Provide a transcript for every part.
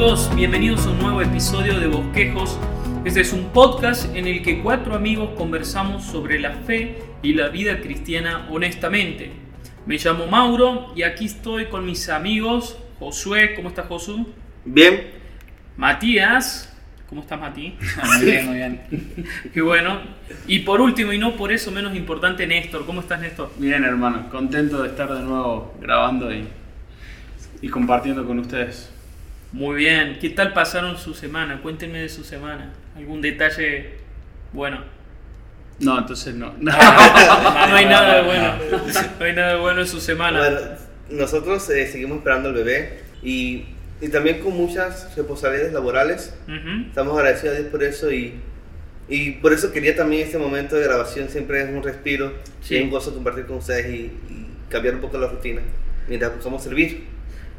amigos? Bienvenidos a un nuevo episodio de Bosquejos. Este es un podcast en el que cuatro amigos conversamos sobre la fe y la vida cristiana honestamente. Me llamo Mauro y aquí estoy con mis amigos Josué, ¿cómo estás Josu? Bien. Matías, ¿cómo estás Mati? Muy bien, muy bien. Qué bueno. Y por último y no por eso menos importante Néstor, ¿cómo estás Néstor? Bien, hermano. Contento de estar de nuevo grabando y, y compartiendo con ustedes. Muy bien, ¿qué tal pasaron su semana? Cuéntenme de su semana. ¿Algún detalle bueno? No, entonces no. No hay nada de bueno. No hay nada de bueno en su semana. Bueno, nosotros eh, seguimos esperando al bebé y, y también con muchas responsabilidades laborales. Estamos agradecidos a Dios por eso y, y por eso quería también este momento de grabación. Siempre es un respiro Sí. y es un gozo compartir con ustedes y, y cambiar un poco la rutina mientras buscamos servir.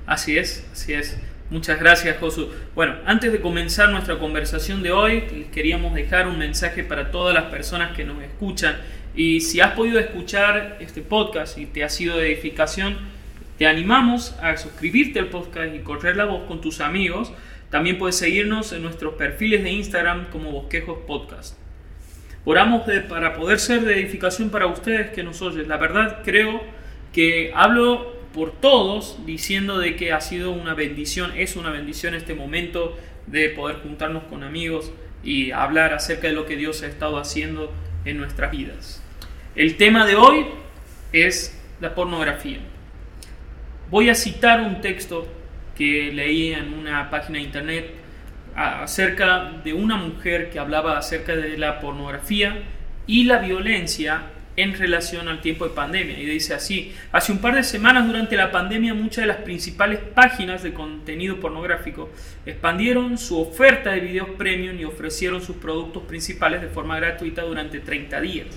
Así es, así es. Muchas gracias, Josu. Bueno, antes de comenzar nuestra conversación de hoy, queríamos dejar un mensaje para todas las personas que nos escuchan. Y si has podido escuchar este podcast y te ha sido de edificación, te animamos a suscribirte al podcast y correr la voz con tus amigos. También puedes seguirnos en nuestros perfiles de Instagram como Bosquejos Podcast. Oramos de- para poder ser de edificación para ustedes que nos oyen. La verdad creo que hablo por todos diciendo de que ha sido una bendición, es una bendición este momento de poder juntarnos con amigos y hablar acerca de lo que Dios ha estado haciendo en nuestras vidas. El tema de hoy es la pornografía. Voy a citar un texto que leí en una página de internet acerca de una mujer que hablaba acerca de la pornografía y la violencia en relación al tiempo de pandemia. Y dice así, hace un par de semanas durante la pandemia muchas de las principales páginas de contenido pornográfico expandieron su oferta de videos premium y ofrecieron sus productos principales de forma gratuita durante 30 días.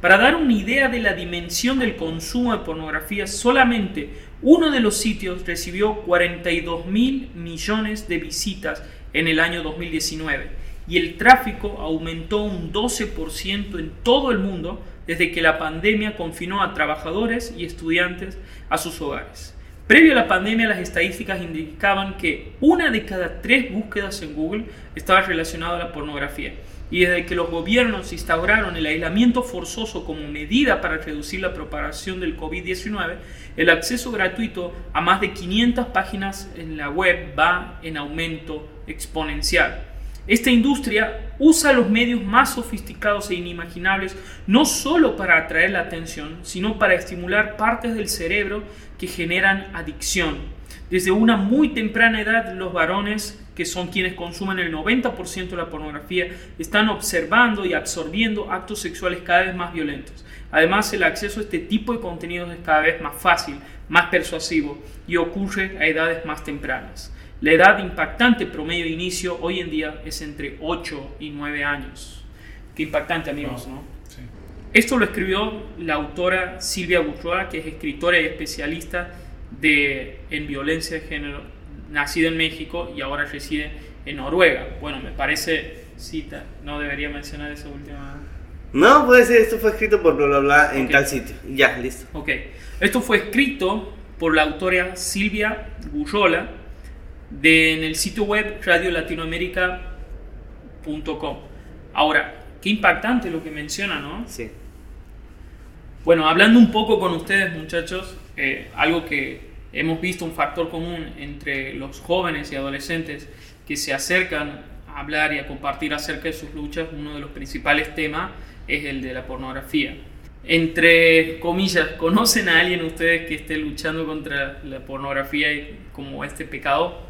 Para dar una idea de la dimensión del consumo de pornografía, solamente uno de los sitios recibió 42 mil millones de visitas en el año 2019 y el tráfico aumentó un 12% en todo el mundo desde que la pandemia confinó a trabajadores y estudiantes a sus hogares. Previo a la pandemia, las estadísticas indicaban que una de cada tres búsquedas en Google estaba relacionada a la pornografía. Y desde que los gobiernos instauraron el aislamiento forzoso como medida para reducir la propagación del COVID-19, el acceso gratuito a más de 500 páginas en la web va en aumento exponencial. Esta industria usa los medios más sofisticados e inimaginables no solo para atraer la atención, sino para estimular partes del cerebro que generan adicción. Desde una muy temprana edad, los varones, que son quienes consumen el 90% de la pornografía, están observando y absorbiendo actos sexuales cada vez más violentos. Además, el acceso a este tipo de contenidos es cada vez más fácil, más persuasivo y ocurre a edades más tempranas. La edad impactante promedio de inicio hoy en día es entre 8 y 9 años. Qué impactante, amigos, ¿no? Sí. Esto lo escribió la autora Silvia Bourgeois, que es escritora y especialista de, en violencia de género, nacida en México y ahora reside en Noruega. Bueno, me parece cita, no debería mencionar esa última. No, puede ser, esto fue escrito por bla bla bla en tal sitio. Ya, listo. Ok, esto fue escrito por la autora Silvia Gurrola de, en el sitio web radiolatinoamérica.com. Ahora, qué impactante lo que menciona, ¿no? Sí. Bueno, hablando un poco con ustedes, muchachos, eh, algo que hemos visto un factor común entre los jóvenes y adolescentes que se acercan a hablar y a compartir acerca de sus luchas, uno de los principales temas es el de la pornografía. Entre comillas, ¿conocen a alguien ustedes que esté luchando contra la pornografía y como este pecado?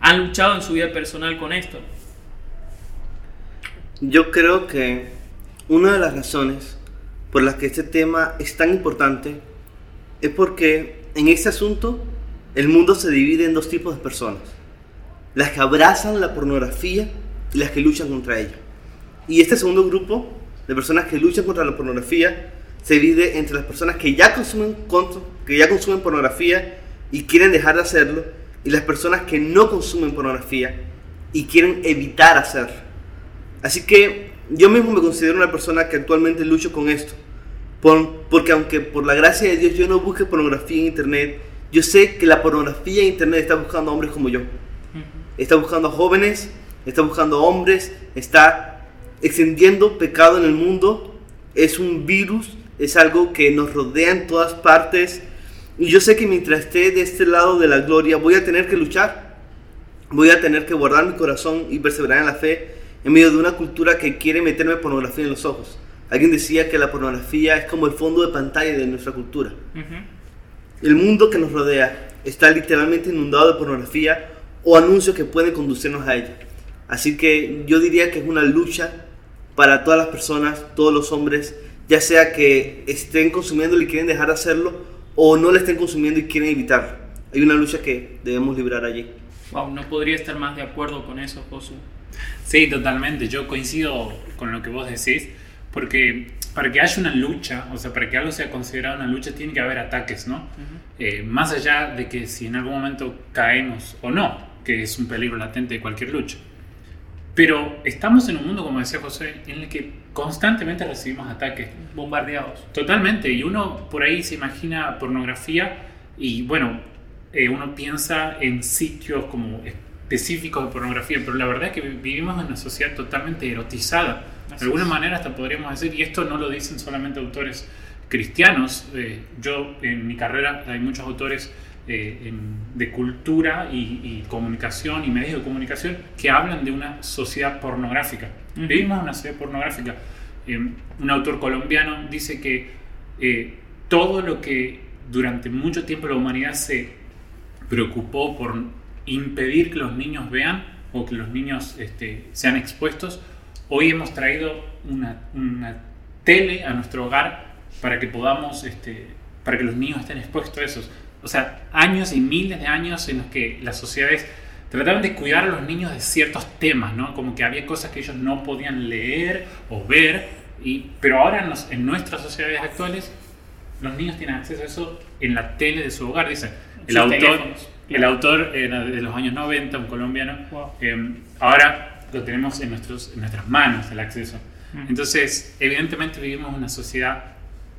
¿Han luchado en su vida personal con esto? Yo creo que una de las razones por las que este tema es tan importante es porque en este asunto el mundo se divide en dos tipos de personas. Las que abrazan la pornografía y las que luchan contra ella. Y este segundo grupo de personas que luchan contra la pornografía se divide entre las personas que ya consumen, que ya consumen pornografía y quieren dejar de hacerlo y las personas que no consumen pornografía y quieren evitar hacerlo. Así que yo mismo me considero una persona que actualmente lucho con esto. Por- porque aunque por la gracia de Dios yo no busque pornografía en internet, yo sé que la pornografía en internet está buscando hombres como yo. está buscando a jóvenes, está buscando a hombres, está extendiendo pecado en el mundo. Es un virus, es algo que nos rodea en todas partes. Y yo sé que mientras esté de este lado de la gloria voy a tener que luchar. Voy a tener que guardar mi corazón y perseverar en la fe en medio de una cultura que quiere meterme pornografía en los ojos. Alguien decía que la pornografía es como el fondo de pantalla de nuestra cultura. El mundo que nos rodea está literalmente inundado de pornografía o anuncios que pueden conducirnos a ella. Así que yo diría que es una lucha para todas las personas, todos los hombres, ya sea que estén consumiendo y quieren dejar de hacerlo o no le estén consumiendo y quieren evitarlo. Hay una lucha que debemos librar allí. Wow, no podría estar más de acuerdo con eso, Josu. Sí, totalmente. Yo coincido con lo que vos decís, porque para que haya una lucha, o sea, para que algo sea considerado una lucha, tiene que haber ataques, ¿no? Eh, más allá de que si en algún momento caemos o no, que es un peligro latente de cualquier lucha. Pero estamos en un mundo, como decía José, en el que constantemente recibimos ataques. Bombardeados. Totalmente. Y uno por ahí se imagina pornografía y, bueno, eh, uno piensa en sitios como específicos de pornografía, pero la verdad es que vivimos en una sociedad totalmente erotizada. de alguna manera hasta podríamos decir, y esto no lo dicen solamente autores cristianos, eh, yo en mi carrera hay muchos autores eh, de cultura y, comunicación y medios de comunicación que hablan de una sociedad pornográfica. Vivimos una sociedad pornográfica. Eh, un autor colombiano dice que eh, todo lo que durante mucho tiempo la humanidad se preocupó por impedir que los niños vean o que los niños este, sean expuestos, hoy hemos traído una, una, tele a nuestro hogar para que podamos, este, para que los niños estén expuestos a esos o sea, años y miles de años en los que las sociedades trataban de cuidar a los niños de ciertos temas, ¿no? Como que había cosas que ellos no podían leer o ver, y, pero ahora en, en nuestras sociedades actuales los niños tienen acceso a eso en la tele de su hogar, dice. El autor, el autor de los años 90, un colombiano, em, ahora lo tenemos en, nuestros, en nuestras manos el acceso. Mm. Entonces, evidentemente vivimos una sociedad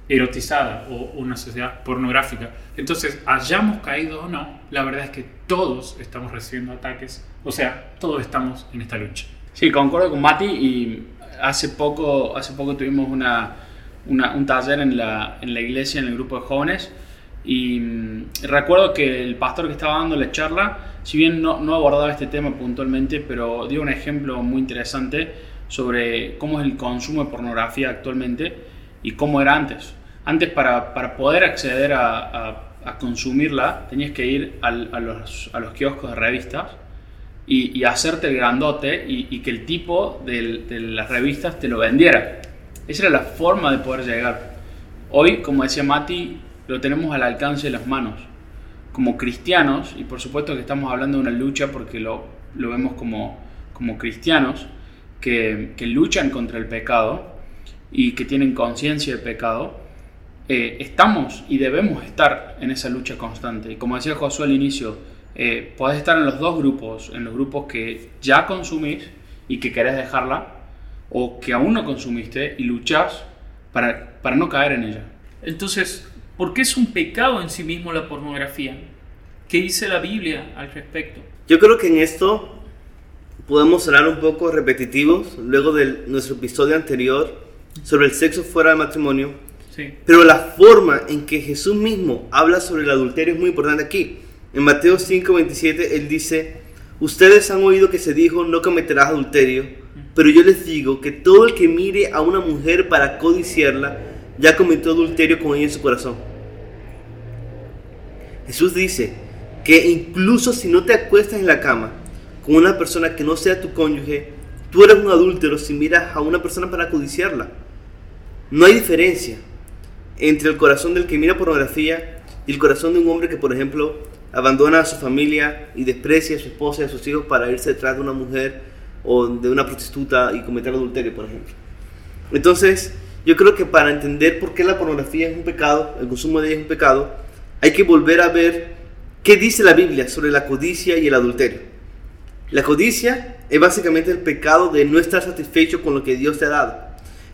erotizada o una sociedad pornográfica. Entonces, hayamos caído o no, la verdad es que todos estamos recibiendo ataques, o sea, todos estamos en esta lucha. Sí, concuerdo con Mati y hace poco, hace poco tuvimos una, un taller en la, en la iglesia, en el grupo de jóvenes, y mm, recuerdo que el pastor que estaba dando la charla, si bien no, no abordaba este tema puntualmente, pero dio un ejemplo muy interesante sobre cómo es el consumo de pornografía actualmente y cómo era antes. Antes para, para poder acceder a, consumirla tenías que ir a, los, a, los, kioscos de revistas y, hacerte el grandote y, y que el tipo de, las revistas te lo vendiera. Esa era la forma de poder llegar. Hoy, como decía Mati, lo tenemos al alcance de las manos. Como cristianos, y por supuesto que estamos hablando de una lucha porque lo, lo vemos como, como cristianos, que, que luchan contra el pecado, y que tienen conciencia de pecado, eh, estamos y debemos estar en esa lucha constante. Y como decía Josué al inicio, eh, podés estar en los dos grupos, en los grupos que ya consumís y que querés dejarla, o que aún no consumiste y luchás para, para no caer en ella. Entonces, ¿por qué es un pecado en sí mismo la pornografía? ¿Qué dice la Biblia al respecto? Yo creo que en esto podemos sonar un poco repetitivos luego de nuestro episodio anterior sobre el sexo fuera del matrimonio. Pero la forma en que Jesús mismo habla sobre el adulterio es muy importante aquí. En Mateo 5:27 él dice, ustedes han oído que se dijo, no cometerás adulterio, pero yo les digo que todo el que mire a una mujer para codiciarla, ya cometió adulterio con ella en su corazón. Jesús dice que incluso si no te acuestas en la cama con una persona que no sea tu cónyuge, tú eres un adúltero si miras a una persona para codiciarla. No hay diferencia entre el corazón del que mira pornografía y el corazón de un hombre que, por ejemplo, abandona a su familia y desprecia a su esposa y a sus hijos para irse detrás de una mujer o de una prostituta y cometer adulterio, por ejemplo. Entonces, yo creo que para entender por qué la pornografía es un pecado, el consumo de ella es un pecado, hay que volver a ver qué dice la Biblia sobre la codicia y el adulterio. La codicia es básicamente el pecado de no estar satisfecho con lo que Dios te ha dado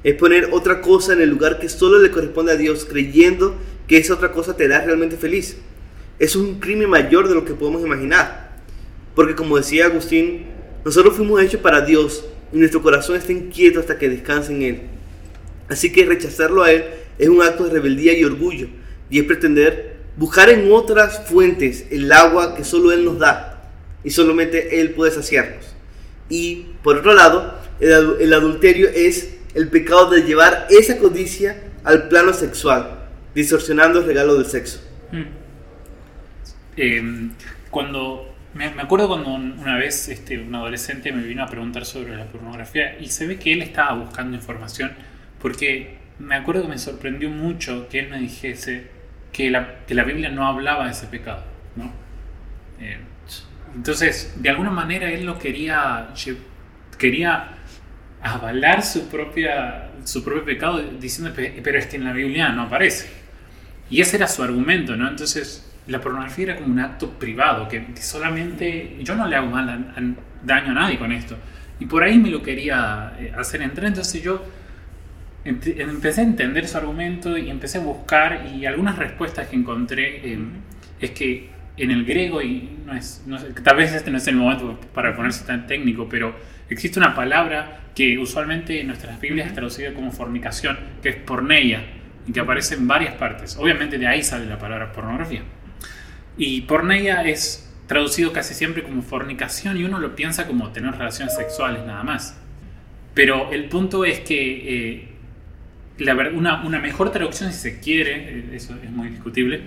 es poner otra cosa en el lugar que solo le corresponde a Dios, creyendo que esa otra cosa te da realmente feliz. Es un crimen mayor de lo que podemos imaginar. Porque como decía Agustín, nosotros fuimos hechos para Dios y nuestro corazón está inquieto hasta que descanse en Él. Así que rechazarlo a Él es un acto de rebeldía y orgullo, y es pretender buscar en otras fuentes el agua que solo Él nos da, y solamente Él puede saciarnos. Y por otro lado, el adulterio es el pecado de llevar esa codicia al plano sexual, distorsionando el regalo del sexo. Mm. Eh, cuando me, acuerdo cuando un- una vez este, un adolescente me vino a preguntar sobre la pornografía y se ve que él estaba buscando información porque me acuerdo que me sorprendió mucho que él me dijese que la, que la Biblia no hablaba de ese pecado, ¿no? Eh, entonces, de alguna manera él lo quería, quería avalar su, propia, su propio pecado diciendo, "Pe- pero es que en la Biblia no aparece. Y ese era su argumento, ¿no? Entonces, la pornografía era como un acto privado, que, que solamente yo no le hago mal a- a- daño a nadie con esto. Y por ahí me lo quería eh, hacer entrar, entonces yo empecé a entender su argumento y empecé a buscar y algunas respuestas que encontré eh, es que en el griego, y no es, no sé, tal vez este no es el momento para ponerse tan técnico, pero existe una palabra que usualmente en nuestras Biblias es traducida como fornicación, que es porneia, y que aparece en varias partes. Obviamente de ahí sale la palabra pornografía. Y porneia es traducido casi siempre como fornicación y uno lo piensa como tener relaciones sexuales nada más. Pero el punto es que eh, la ver- una, una mejor traducción, si se quiere, eh, eso es muy discutible,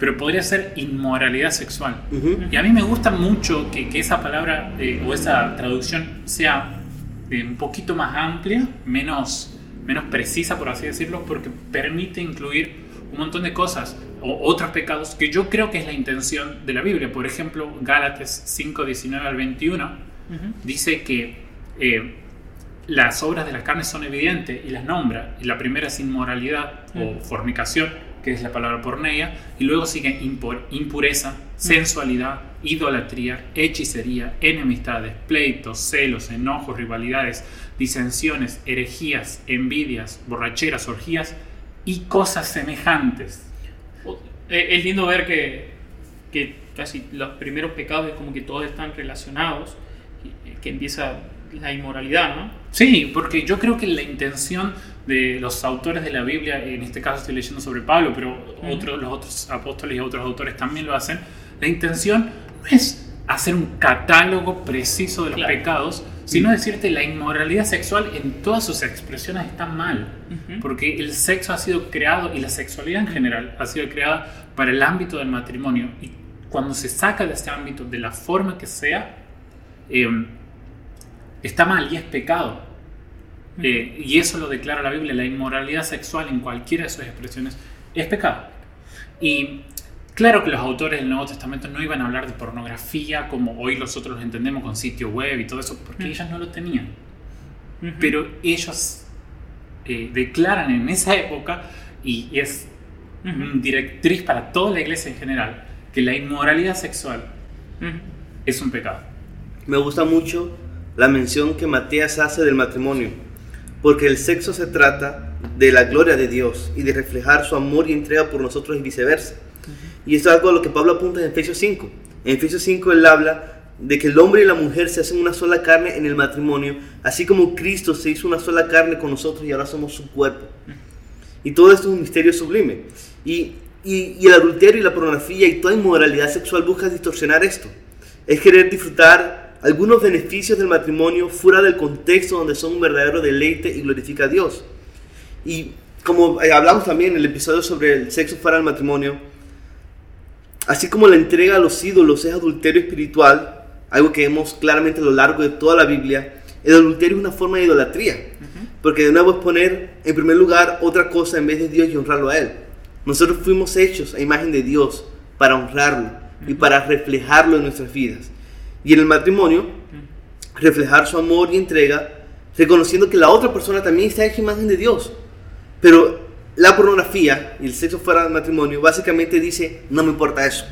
pero podría ser inmoralidad sexual. Ujú. Y a mí me gusta mucho que, que esa palabra eh, o esa traducción sea eh, un poquito más amplia, menos, menos precisa, por así decirlo, porque permite incluir un montón de cosas o otros pecados que yo creo que es la intención de la Biblia. Por ejemplo, Gálatas 5, 19 al 21 Ujú. dice que eh, las obras de la carne son evidentes y las nombra. Y la primera es inmoralidad o fornicación, que es la palabra porneia, y luego sigue impur- impureza, sensualidad, idolatría, hechicería, enemistades, pleitos, celos, enojos, rivalidades, disensiones, herejías, envidias, borracheras, orgías y cosas semejantes. Eh, Es lindo ver que, que casi los primeros pecados es como que todos están relacionados, que empieza la inmoralidad, ¿no? Sí, porque yo creo que la intención de los autores de la Biblia, en este caso estoy leyendo sobre Pablo, pero otros, los otros apóstoles y otros autores también lo hacen, la intención no es hacer un catálogo preciso de los Claro. pecados, sino decirte la inmoralidad sexual en todas sus expresiones está mal, Ujú. porque el sexo ha sido creado y la sexualidad en general ha sido creada para el ámbito del matrimonio y cuando se saca de ese ámbito de la forma que sea, eh, está mal y es pecado. Eh, y eso lo declara la Biblia, la inmoralidad sexual en cualquiera de sus expresiones es pecado. Y claro que los autores del Nuevo Testamento no iban a hablar de pornografía como hoy nosotros lo entendemos con sitio web y todo eso, porque Mm. ellos no lo tenían. Pero ellos eh, declaran en esa época, y es directriz para toda la iglesia en general, que la inmoralidad sexual es un pecado. Me gusta mucho la mención que Matías hace del matrimonio, porque el sexo se trata de la gloria de Dios y de reflejar su amor y entrega por nosotros y viceversa. Y esto es algo a lo que Pablo apunta en Efesios 5. En Efesios 5 él habla de que el hombre y la mujer se hacen una sola carne en el matrimonio, así como Cristo se hizo una sola carne con nosotros y ahora somos su cuerpo. Y todo esto es un misterio sublime. Y, y- y el adulterio y la pornografía y toda inmoralidad sexual busca distorsionar esto. Es querer disfrutar algunos beneficios del matrimonio fuera del contexto donde son un verdadero deleite y glorifica a Dios. Y como eh, hablamos también en el episodio sobre el sexo fuera del matrimonio, así como la entrega a los ídolos es adulterio espiritual, algo que vemos claramente a lo largo de toda la Biblia, el adulterio es una forma de idolatría. Porque de nuevo es poner en primer lugar otra cosa en vez de Dios y honrarlo a Él. Nosotros fuimos hechos a imagen de Dios para honrarlo y para reflejarlo en nuestras vidas. Y en el matrimonio, reflejar su amor y entrega, reconociendo que la otra persona también está hecha imagen de Dios. Pero la pornografía y el sexo fuera del matrimonio básicamente dice, no me importa eso.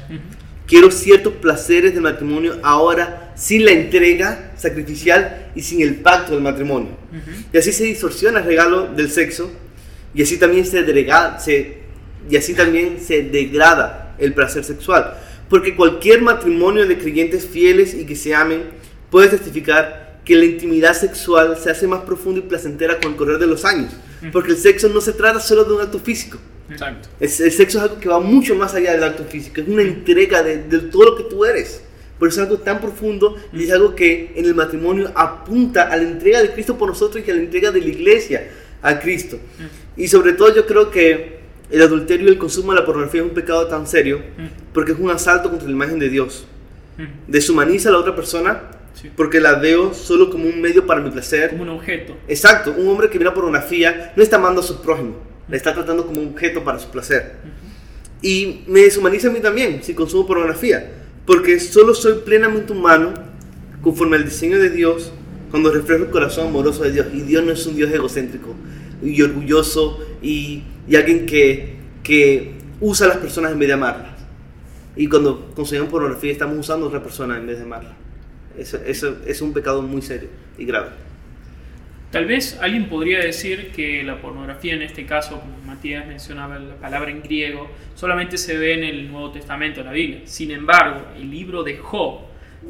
Quiero ciertos placeres del matrimonio ahora sin la entrega sacrificial y sin el pacto del matrimonio. Y así se distorsiona el regalo del sexo y así también se, degrada, se, y así también se degrada el placer sexual. Porque cualquier matrimonio de creyentes fieles y que se amen puede testificar que la intimidad sexual se hace más profunda y placentera con el correr de los años, porque el sexo no se trata solo de un acto físico. Exacto. Es- el sexo es algo que va mucho más allá del acto físico, es una entrega de, de todo lo que tú eres. Por eso es algo tan profundo y es algo que en el matrimonio apunta a la entrega de Cristo por nosotros y a la entrega de la iglesia a Cristo. Y sobre todo yo creo que el adulterio y el consumo de la pornografía es un pecado tan serio porque es un asalto contra la imagen de Dios. Deshumaniza a la otra persona Sí. porque la veo solo como un medio para mi placer. Como un objeto. Exacto, un hombre que mira pornografía no está amando a su prójimo, le está tratando como un objeto para su placer. Y me deshumaniza a mí también si consumo pornografía, porque solo soy plenamente humano conforme al diseño de Dios cuando reflejo el corazón amoroso de Dios. Y Dios no es un Dios egocéntrico y orgulloso y, y alguien que, que usa a las personas en vez de amarlas. Y cuando consumimos pornografía estamos usando a otra persona en vez de amarla. Eso, eso es un pecado muy serio y grave. Tal vez alguien podría decir que la pornografía, en este caso, como Matías mencionaba la palabra en griego, solamente se ve en el Nuevo Testamento, en la Biblia. Sin embargo, el libro de Job,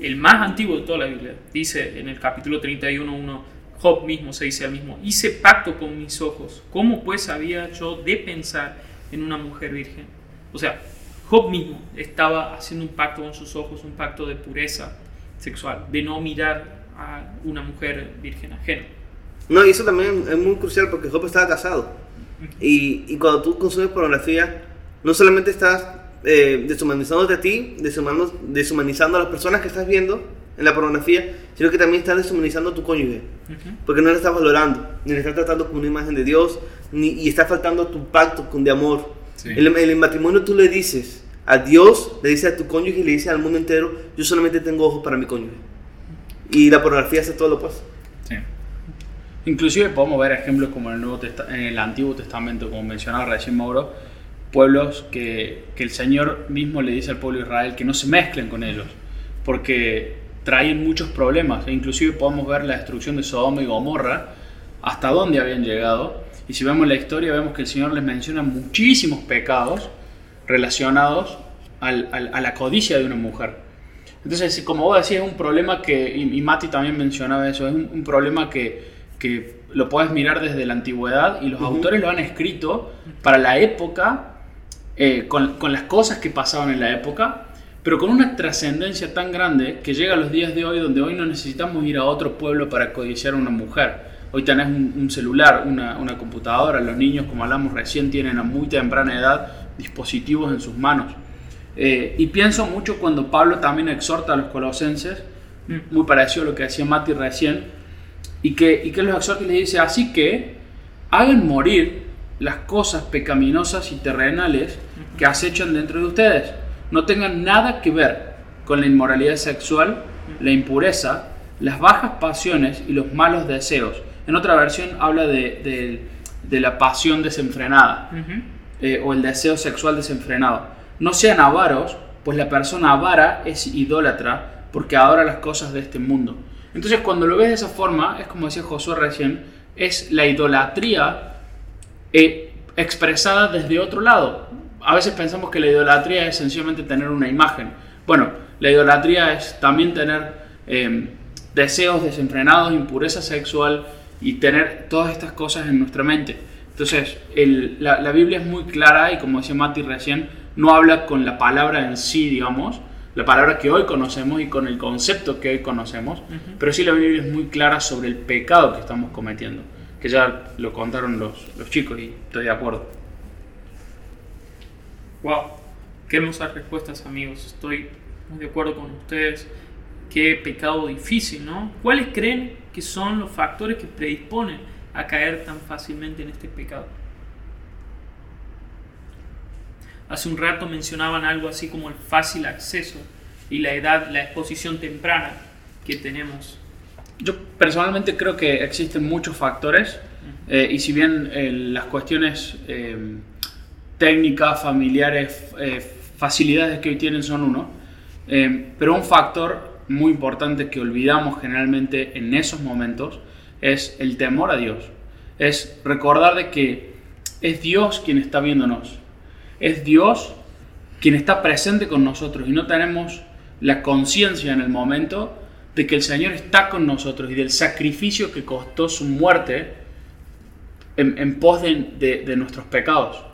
el más antiguo de toda la Biblia, dice en el capítulo 31.1, Job mismo se dice al mismo, hice pacto con mis ojos, ¿cómo pues había yo de pensar en una mujer virgen? O sea, Job mismo estaba haciendo un pacto con sus ojos, un pacto de pureza sexual, de no mirar a una mujer virgen ajena. No, y eso también es muy crucial porque Job estaba casado. Y, y cuando tú consumes pornografía, no solamente estás eh, deshumanizándote a ti, deshumano- deshumanizando a las personas que estás viendo en la pornografía, sino que también estás deshumanizando a tu cónyuge. Porque no le estás valorando, ni le estás tratando como una imagen de Dios, ni, y está faltando a tu pacto con de amor. Sí. En, el, en el matrimonio tú le dices a Dios, le dices a tu cónyuge y le dices al mundo entero, yo solamente tengo ojos para mi cónyuge. Y la pornografía hace todo lo opuesto. Sí. Inclusive podemos ver ejemplos como en el, Nuevo Testa- en el Antiguo Testamento, como mencionaba recién Mauro, pueblos que, que el Señor mismo le dice al pueblo de Israel que no se mezclen con ellos, porque traen muchos problemas. E inclusive podemos ver la destrucción de Sodoma y Gomorra, hasta dónde habían llegado. Y si vemos la historia, vemos que el Señor les menciona muchísimos pecados relacionados al- al- a la codicia de una mujer. Entonces, como vos decías, es un problema que, y, Mati también mencionaba eso, es un, un problema que, que lo puedes mirar desde la antigüedad y los autores lo han escrito para la época, eh, con, con las cosas que pasaban en la época, pero con una trascendencia tan grande que llega a los días de hoy donde hoy no necesitamos ir a otro pueblo para codiciar a una mujer. Hoy tenés un, un celular, una, una computadora, los niños, como hablamos recién, tienen a muy temprana edad dispositivos en sus manos. Eh, y pienso mucho cuando Pablo también exhorta a los colosenses, muy parecido a lo que decía Mati recién, y que, y que los exhorta y les dice, así que hagan morir las cosas pecaminosas y terrenales que acechan dentro de ustedes. No tengan nada que ver con la inmoralidad sexual, la impureza, las bajas pasiones y los malos deseos. En otra versión habla de, de- de la pasión desenfrenada eh, o el deseo sexual desenfrenado. No sean avaros, pues la persona avara es idólatra porque adora las cosas de este mundo. Entonces cuando lo ves de esa forma, es como decía Josué recién, es la idolatría eh, expresada desde otro lado. A veces pensamos que la idolatría es sencillamente tener una imagen. Bueno, la idolatría es también tener eh, deseos desenfrenados, impureza sexual y tener todas estas cosas en nuestra mente. Entonces, el- la, la Biblia es muy clara y como decía Mati recién, no habla con la palabra en sí, digamos, la palabra que hoy conocemos y con el concepto que hoy conocemos, pero sí la Biblia es muy clara sobre el pecado que estamos cometiendo, que ya lo contaron los, los chicos y estoy de acuerdo. Wow, qué hermosas respuestas amigos, estoy muy de acuerdo con ustedes. Qué pecado difícil, ¿no? ¿Cuáles creen que son los factores que predisponen a caer tan fácilmente en este pecado? Hace un rato mencionaban algo así como el fácil acceso y la edad, la exposición temprana que tenemos. Yo personalmente creo que existen muchos factores eh, y si bien eh, las cuestiones eh, técnicas, familiares, eh, facilidades que hoy tienen son uno, eh, pero un factor muy importante que olvidamos generalmente en esos momentos es el temor a Dios. Es recordar de que es Dios quien está viéndonos. Es Dios quien está presente con nosotros y no tenemos la conciencia en el momento de que el Señor está con nosotros y del sacrificio que costó su muerte en, pos de, de nuestros pecados.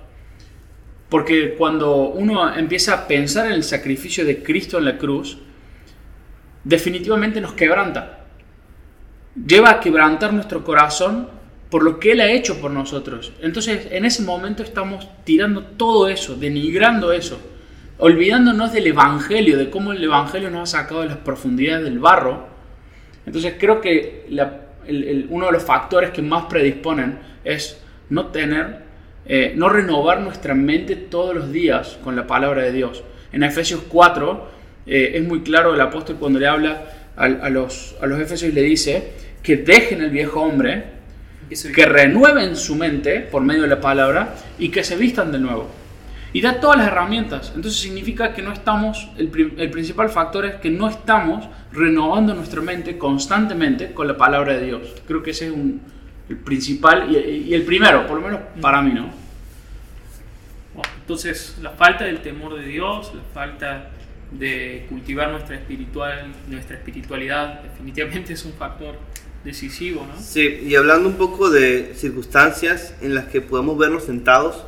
Porque cuando uno empieza a pensar en el sacrificio de Cristo en la cruz, definitivamente nos quebranta. Lleva a quebrantar nuestro corazón por lo que Él ha hecho por nosotros. Entonces, en ese momento estamos tirando todo eso, denigrando eso, olvidándonos del Evangelio, de cómo el Evangelio nos ha sacado de las profundidades del barro. Entonces, creo que uno de los factores que más predisponen es no tener, eh, no renovar nuestra mente todos los días con la palabra de Dios. En Efesios 4 eh, es muy claro el apóstol cuando le habla a, los, a los Efesios y le dice que dejen el viejo hombre, que renueven su mente por medio de la palabra y que se vistan de nuevo. Y da todas las herramientas. Entonces significa que no estamos, el, principal factor es que no estamos renovando nuestra mente constantemente con la palabra de Dios. Creo que ese es un, el principal y, y el primero, por lo menos para mí, ¿no? Entonces, la falta del temor de Dios, la falta de cultivar nuestra, espiritual, nuestra espiritualidad definitivamente es un factor decisivo, ¿no? Sí, y hablando un poco de circunstancias en las que podemos vernos sentados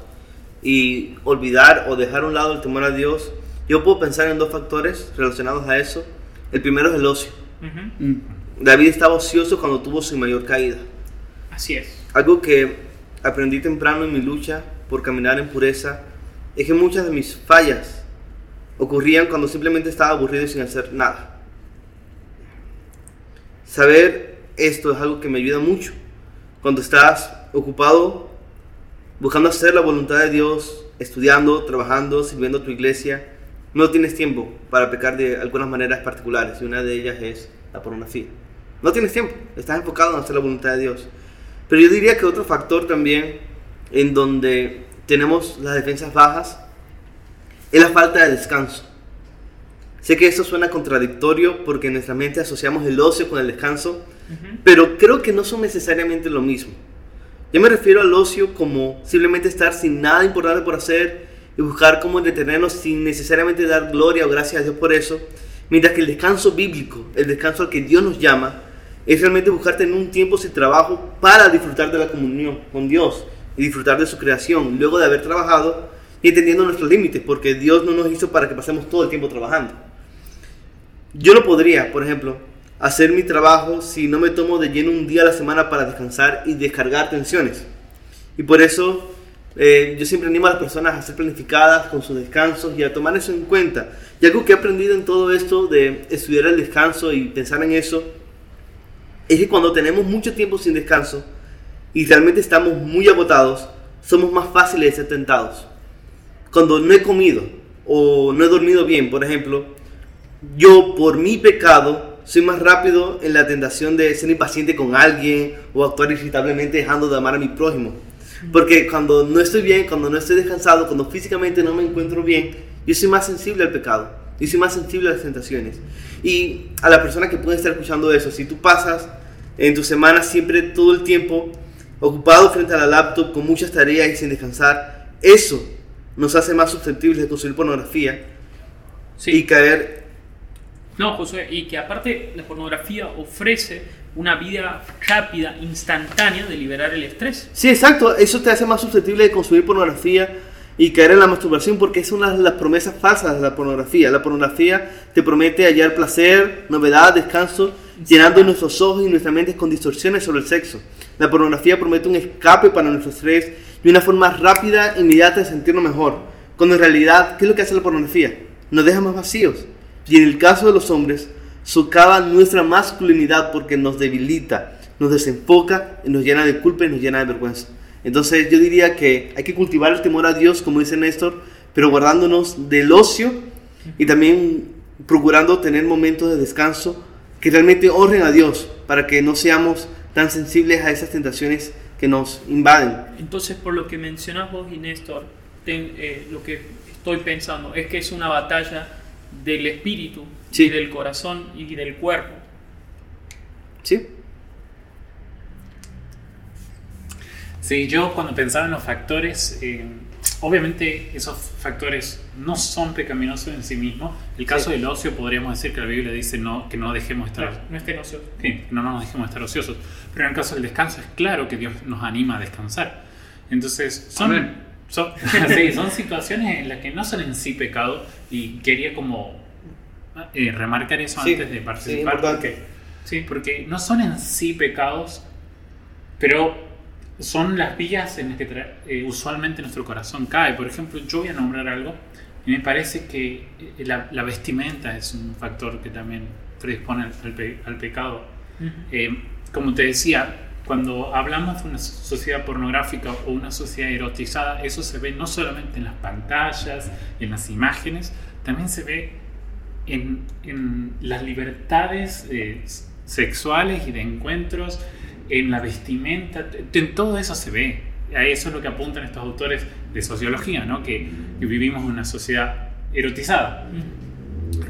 y olvidar o dejar a un lado el temor a Dios, yo puedo pensar en dos factores relacionados a eso. El primero es el ocio. Mm. David estaba ocioso cuando tuvo su mayor caída. Así es. Algo que aprendí temprano en mi lucha por caminar en pureza es que muchas de mis fallas ocurrían cuando simplemente estaba aburrido y sin hacer nada. Saber esto es algo que me ayuda mucho. Cuando estás ocupado buscando hacer la voluntad de Dios, estudiando, trabajando, sirviendo a tu iglesia, no tienes tiempo para pecar de algunas maneras particulares y una de ellas es la pornografía. No tienes tiempo, estás enfocado en hacer la voluntad de Dios. Pero yo diría que otro factor también en donde tenemos las defensas bajas es la falta de descanso. Sé que eso suena contradictorio porque en nuestra mente asociamos el ocio con el descanso, pero creo que no son necesariamente lo mismo. Yo me refiero al ocio como simplemente estar sin nada importante por hacer y buscar cómo detenernos sin necesariamente dar gloria o gracias a Dios por eso, mientras que el descanso bíblico, el descanso al que Dios nos llama, es realmente buscar tener un tiempo sin trabajo para disfrutar de la comunión con Dios y disfrutar de su creación, luego de haber trabajado y entendiendo nuestros límites, porque Dios no nos hizo para que pasemos todo el tiempo trabajando. Yo no podría, por ejemplo, hacer mi trabajo si no me tomo de lleno un día a la semana para descansar y descargar tensiones. Y por eso eh, yo siempre animo a las personas a ser planificadas con sus descansos y a tomar eso en cuenta. Y algo que he aprendido en todo esto de estudiar el descanso y pensar en eso, es que cuando tenemos mucho tiempo sin descanso y realmente estamos muy agotados, somos más fáciles de ser tentados cuando no he comido o no he dormido bien, por ejemplo, yo por mi pecado soy más rápido en la tentación de ser impaciente con alguien o actuar irritablemente dejando de amar a mi prójimo. Porque cuando no estoy bien, cuando no estoy descansado, cuando físicamente no me encuentro bien, yo soy más sensible al pecado. Yo soy más sensible a las tentaciones. Y a la persona que puede estar escuchando eso, si tú pasas en tu semana siempre todo el tiempo ocupado frente a la laptop con muchas tareas y sin descansar, eso nos hace más susceptibles de consumir pornografía y caer... No, José, y que aparte la pornografía ofrece una vida rápida, instantánea de liberar el estrés. Sí, exacto, eso te hace más susceptible de consumir pornografía y caer en la masturbación porque es una de las promesas falsas de la pornografía. La pornografía te promete hallar placer, novedad, descanso, llenando nuestros ojos y nuestra mente con distorsiones sobre el sexo. La pornografía promete un escape para nuestro estrés y una forma rápida e inmediata de sentirnos mejor. Cuando en realidad, ¿qué es lo que hace la pornografía? Nos deja más vacíos. Y en el caso de los hombres, socava nuestra masculinidad porque nos debilita, nos desenfoca, y nos llena de culpa y nos llena de vergüenza. Entonces yo diría que hay que cultivar el temor a Dios, como dice Néstor, pero guardándonos del ocio y también procurando tener momentos de descanso que realmente honren a Dios para que no seamos tan sensibles a esas tentaciones que nos invaden. Entonces, por lo que mencionas vos y Néstor, eh, lo que estoy pensando es que es una batalla del espíritu, y del corazón y del cuerpo. Sí. Sí, yo cuando pensaba en los factores, eh, obviamente esos factores no son pecaminosos en sí mismos. El caso Sí. del ocio podríamos decir que la Biblia dice no, que no dejemos estar Claro, no estén ociosos. Sí, no nos dejemos estar ociosos. Pero en el caso del descanso es claro que Dios nos anima a descansar. Entonces, son, son, sí, son situaciones en las que no son en sí pecado y quería como eh, remarcar eso Sí, antes de sí, participar importante. porque, sí, porque no son en sí pecados, pero son las vías en las que eh, usualmente nuestro corazón cae. Por ejemplo, yo voy a nombrar algo y me parece que eh, la, la vestimenta es un factor que también predispone al, al pe- al pecado. Ujú. Eh, como te decía, cuando hablamos de una sociedad pornográfica o una sociedad erotizada, eso se ve no solamente en las pantallas, en las imágenes, también se ve en, en las libertades eh, sexuales y de encuentros, en la vestimenta, en todo eso se ve. A eso es lo que apuntan estos autores de sociología, ¿no? que, que vivimos en una sociedad erotizada.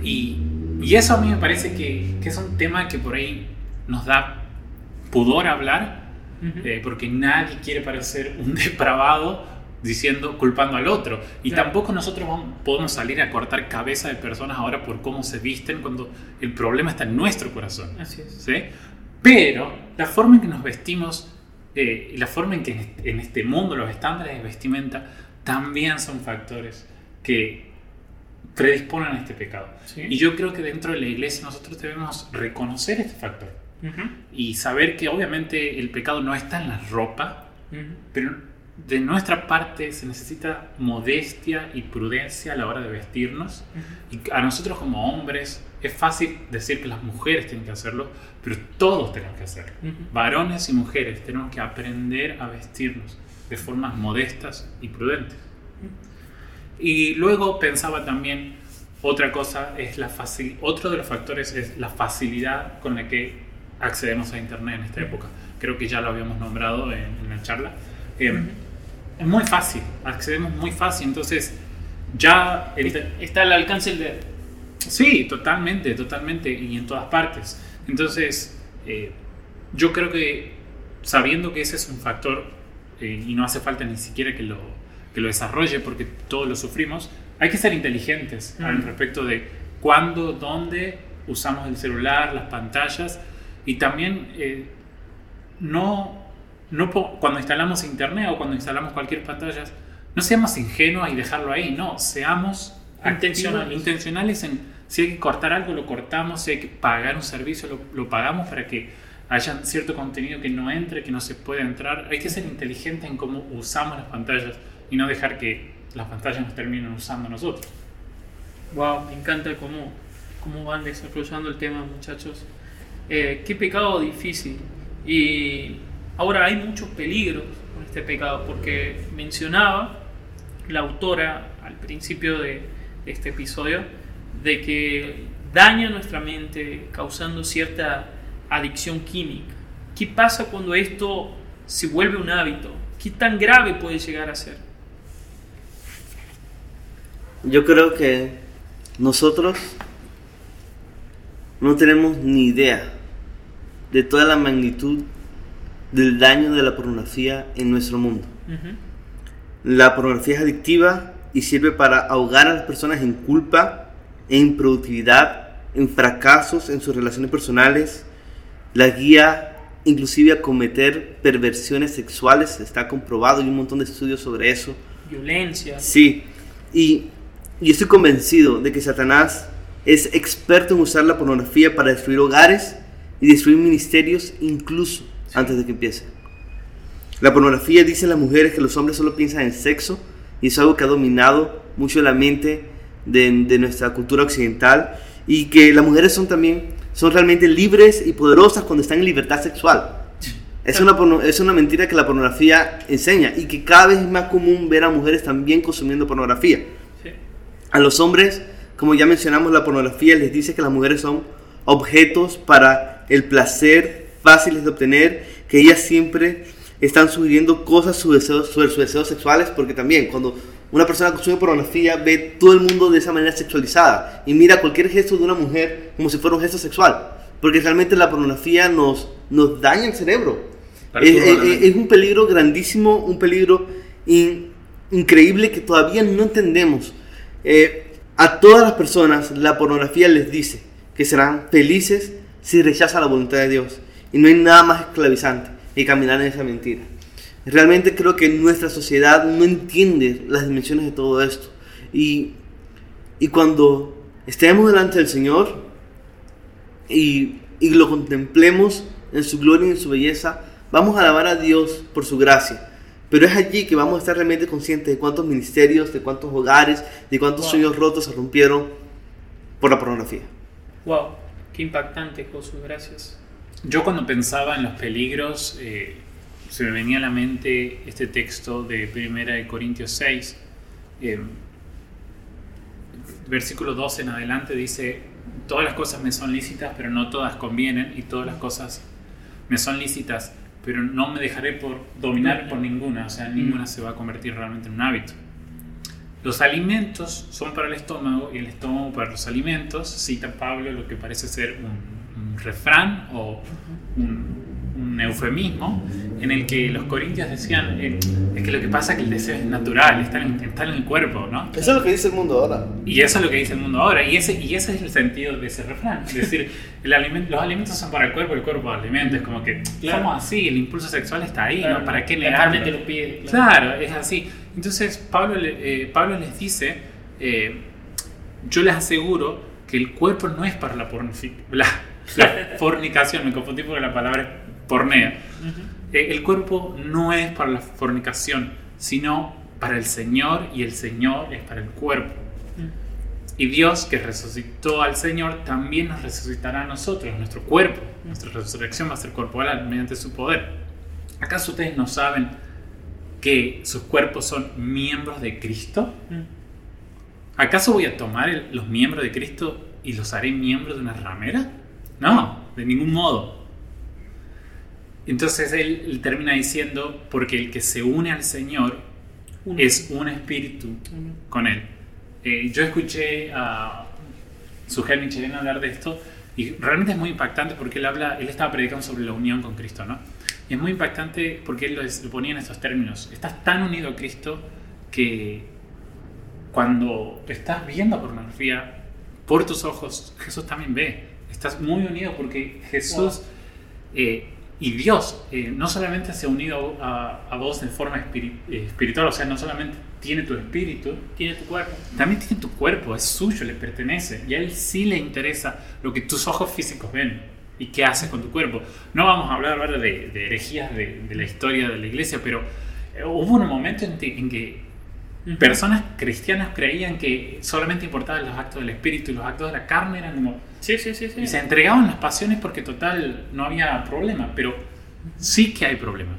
Y, y eso a mí me parece que, que es un tema que por ahí nos da pudor hablar, Ujú. eh, porque nadie quiere parecer un depravado diciendo, culpando al otro. Y Claro. tampoco nosotros vamos- podemos salir a cortar cabeza de personas ahora por cómo se visten cuando el problema está en nuestro corazón. Así es. ¿sí? Pero la forma en que nos vestimos eh, y la forma en que en este, en este mundo los estándares de vestimenta también son factores que predisponen a este pecado. Sí. Y yo creo que dentro de la iglesia nosotros debemos reconocer este factor y saber que obviamente el pecado no está en la ropa, Ujú. pero de nuestra parte se necesita modestia y prudencia a la hora de vestirnos. Y a nosotros como hombres es fácil decir que las mujeres tienen que hacerlo, pero todos tenemos que hacerlo. Varones y mujeres tenemos que aprender a vestirnos de formas modestas y prudentes. Y luego pensaba también otra cosa es la facil otro de los factores es la facilidad con la que accedemos a internet en esta época. Creo que ya lo habíamos nombrado en, en la charla. Eh, Es muy fácil, accedemos muy fácil, entonces ya Está al alcance del dedo. Sí, totalmente, totalmente, y en todas partes. Entonces, eh, yo creo que sabiendo que ese es un factor eh, y no hace falta ni siquiera que lo, que lo desarrolle porque todos lo sufrimos, hay que ser inteligentes al Mm. respecto de cuándo, dónde usamos el celular, las pantallas y también eh, no, no cuando instalamos internet o cuando instalamos cualquier pantalla, no seamos ingenuos y dejarlo ahí, no, seamos Intencionales. activos, intencionales en si hay que cortar algo, lo cortamos, si hay que pagar un servicio, lo, lo pagamos para que haya cierto contenido que no entre, que no se pueda entrar. Hay que ser inteligente en cómo usamos las pantallas y no dejar que las pantallas nos terminen usando nosotros. Wow, me encanta cómo, cómo van desarrollando el tema, muchachos. Eh, qué pecado difícil. Y ahora hay muchos peligros con este pecado, porque mencionaba la autora al principio de, este episodio de que daña nuestra mente causando cierta adicción química. ¿Qué pasa cuando esto se vuelve un hábito? ¿Qué tan grave puede llegar a ser? Yo creo que nosotros no tenemos ni idea de toda la magnitud del daño de la pornografía en nuestro mundo. La pornografía es adictiva y sirve para ahogar a las personas en culpa, en improductividad, en fracasos en sus relaciones personales. La guía inclusive a cometer perversiones sexuales, está comprobado, hay un montón de estudios sobre eso. Violencia. Sí, y yo estoy convencido de que Satanás es experto en usar la pornografía para destruir hogares y destruir ministerios incluso antes de que empiece. La pornografía dice a las mujeres que los hombres solo piensan en sexo y es algo que ha dominado mucho la mente de, de nuestra cultura occidental y que las mujeres son también son realmente libres y poderosas cuando están en libertad sexual. Es una, es una mentira que la pornografía enseña y que cada vez es más común ver a mujeres también consumiendo pornografía. Sí. A los hombres, como ya mencionamos, la pornografía les dice que las mujeres son objetos para el placer fáciles de obtener, que ellas siempre están sugiriendo cosas sobre sus deseos, sobre sus deseos sexuales, porque también cuando una persona consume pornografía ve todo el mundo de esa manera sexualizada y mira cualquier gesto de una mujer como si fuera un gesto sexual, porque realmente la pornografía nos, nos daña el cerebro. Es, es- es un peligro grandísimo, un peligro in- increíble que todavía no entendemos. Eh, a todas las personas la pornografía les dice que serán felices si rechazan la voluntad de Dios. Y no hay nada más esclavizante que caminar en esa mentira. Realmente creo que nuestra sociedad no entiende las dimensiones de todo esto. Y, y cuando estemos delante del Señor y, y lo contemplemos en su gloria y en su belleza, vamos a alabar a Dios por su gracia. Pero es allí que vamos a estar realmente conscientes de cuántos ministerios, de cuántos hogares, de cuántos sueños rotos se rompieron por la pornografía. Wow, qué impactante, Josué, gracias. Yo cuando pensaba en los peligros, eh, se me venía a la mente este texto de Primera de Corintios 6, eh, versículo 12 en adelante dice, todas las cosas me son lícitas, pero no todas convienen, y todas las cosas me son lícitas, pero no me dejaré por dominar por ninguna, o sea, ninguna se va a convertir realmente en un hábito. Los alimentos son para el estómago y el estómago para los alimentos, cita Pablo lo que parece ser un, un refrán o un, un eufemismo en el que los corintios decían eh, es que lo que pasa es que el deseo es natural, está en, está en el cuerpo, ¿no? Eso es lo que dice el mundo ahora. Y eso es lo que dice el mundo ahora, y ese, y ese es el sentido de ese refrán. Es decir, el alimento, los alimentos son para el cuerpo, el cuerpo para el alimento. Es como que Claro. somos así, el impulso sexual está ahí, Claro, ¿no? ¿Para qué negarlo? lo pide, Claro. es así. Entonces, Pablo, eh, Pablo les dice: eh, Yo les aseguro que el cuerpo no es para la, pornifi- la, fornicación, me confundí porque la palabra es pornea. Eh, el cuerpo no es para la fornicación, sino para el Señor y el Señor es para el cuerpo. Y Dios que resucitó al Señor también nos resucitará a nosotros, nuestro cuerpo. Nuestra resurrección va a ser corporal mediante su poder. ¿Acaso ustedes no saben que sus cuerpos son miembros de Cristo? ¿Acaso voy a tomar el- los miembros de Cristo y los haré miembros de una ramera? No, de ningún modo. Entonces él, él termina diciendo, porque el que se une al Señor Uno. es un espíritu Uno. con él. Eh, yo escuché a Sujel Michelin hablar de esto y realmente es muy impactante porque él habla, él estaba predicando sobre la unión con Cristo, ¿no? Y es muy impactante porque él lo, lo ponía en estos términos. Estás tan unido a Cristo que cuando estás viendo pornografía por tus ojos, Jesús también ve. Estás muy unido porque Jesús eh, y Dios eh, no solamente se ha unido a, a vos de forma espiri- eh, espiritual, o sea, no solamente tiene tu espíritu, Tiene tu cuerpo. también tiene tu cuerpo, es suyo, le pertenece. Y a él sí le interesa lo que tus ojos físicos ven y qué haces con tu cuerpo. No vamos a hablar ahora de, de herejías de, de la historia de la iglesia, pero eh, hubo un momento en, que- en que personas cristianas creían que solamente importaban los actos del espíritu y los actos de la carne eran como... Sí, sí, sí, sí. Y se entregaban las pasiones porque total no había problema, pero sí que hay problema.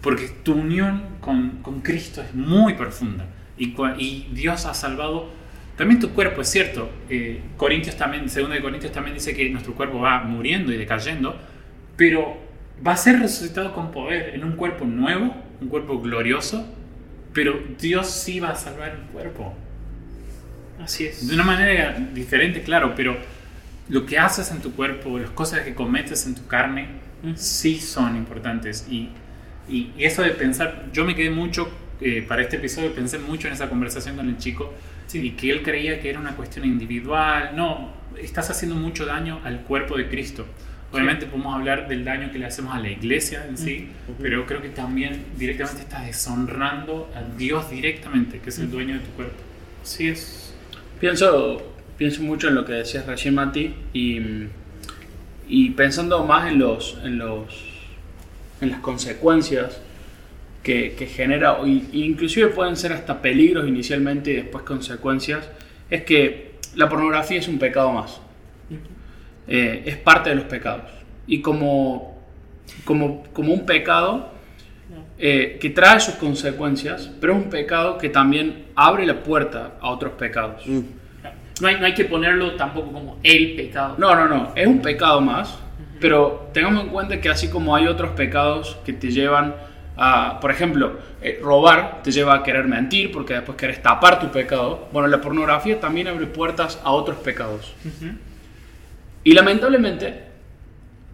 Porque tu unión con, con Cristo es muy profunda y, y Dios ha salvado también tu cuerpo, es cierto. Eh, Corintios también, segundo de Corintios también dice que nuestro cuerpo va muriendo y decayendo, pero va a ser resucitado con poder en un cuerpo nuevo, un cuerpo glorioso, pero Dios sí va a salvar el cuerpo. Así es. De una manera diferente, claro, pero lo que haces en tu cuerpo, las cosas que cometes en tu carne, sí son importantes. Y, y, y eso de pensar, yo me quedé mucho, eh, para este episodio pensé mucho en esa conversación con el chico, y que él creía que era una cuestión individual. No, estás haciendo mucho daño al cuerpo de Cristo. Obviamente podemos hablar del daño que le hacemos a la iglesia en sí, pero creo que también directamente estás deshonrando a Dios directamente, que es el dueño de tu cuerpo. Así es. Pienso, pienso mucho en lo que decías recién, Mati, y, y pensando más en, los, en, los, en las consecuencias que, que genera, y- inclusive pueden ser hasta peligros inicialmente y después consecuencias, es que la pornografía es un pecado más. Eh, es parte de los pecados. Y como, como, como un pecado eh, que trae sus consecuencias, pero es un pecado que también abre la puerta a otros pecados. Mm. No hay, no hay que ponerlo tampoco como el pecado. No, no, no, es un pecado más, pero tengamos en cuenta que así como hay otros pecados que te llevan a, por ejemplo, eh, robar te lleva a querer mentir porque después querés tapar tu pecado, bueno, la pornografía también abre puertas a otros pecados. Y lamentablemente,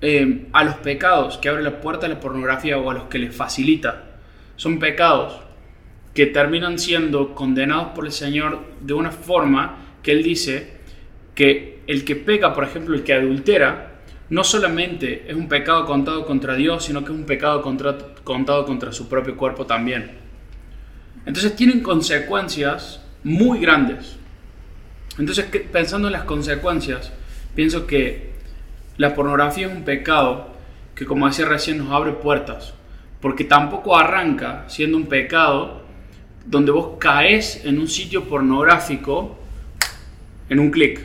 eh, a los pecados que abre la puerta a la pornografía o a los que les facilita, son pecados que terminan siendo condenados por el Señor de una forma que Él dice que el que peca, por ejemplo, el que adultera, no solamente es un pecado contado contra Dios, sino que es un pecado contado contra su propio cuerpo también. Entonces tienen consecuencias muy grandes. Entonces, pensando en las consecuencias, pienso que la pornografía es un pecado que, como decía recién, nos abre puertas. Porque tampoco arranca siendo un pecado donde vos caes en un sitio pornográfico en un clic.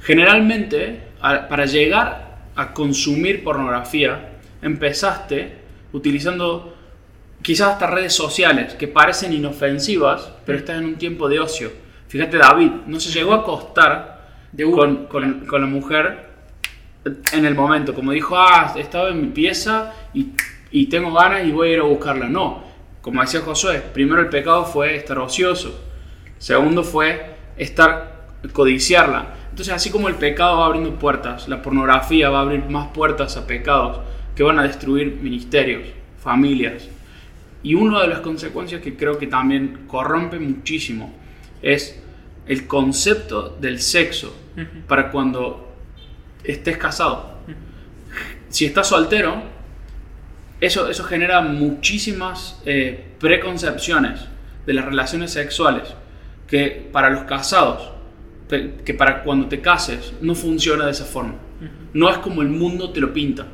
Generalmente, para llegar a consumir pornografía, empezaste utilizando quizás hasta redes sociales que parecen inofensivas, pero estás en un tiempo de ocio. Fíjate, David no se llegó a acostar con, con, con, la mujer en el momento, como dijo, ah, estaba en mi pieza y, y tengo ganas y voy a ir a buscarla. No, como decía Josué, primero el pecado fue estar ocioso, segundo fue estar codiciarla. Entonces, así como el pecado va abriendo puertas, la pornografía va a abrir más puertas a pecados que van a destruir ministerios, familias. Y una de las consecuencias que creo que también corrompe muchísimo es el concepto del sexo para cuando estés casado. Si estás soltero, eso, eso genera muchísimas eh, preconcepciones de las relaciones sexuales que para los casados, que para cuando te cases, no funciona de esa forma. No es como el mundo te lo pinta.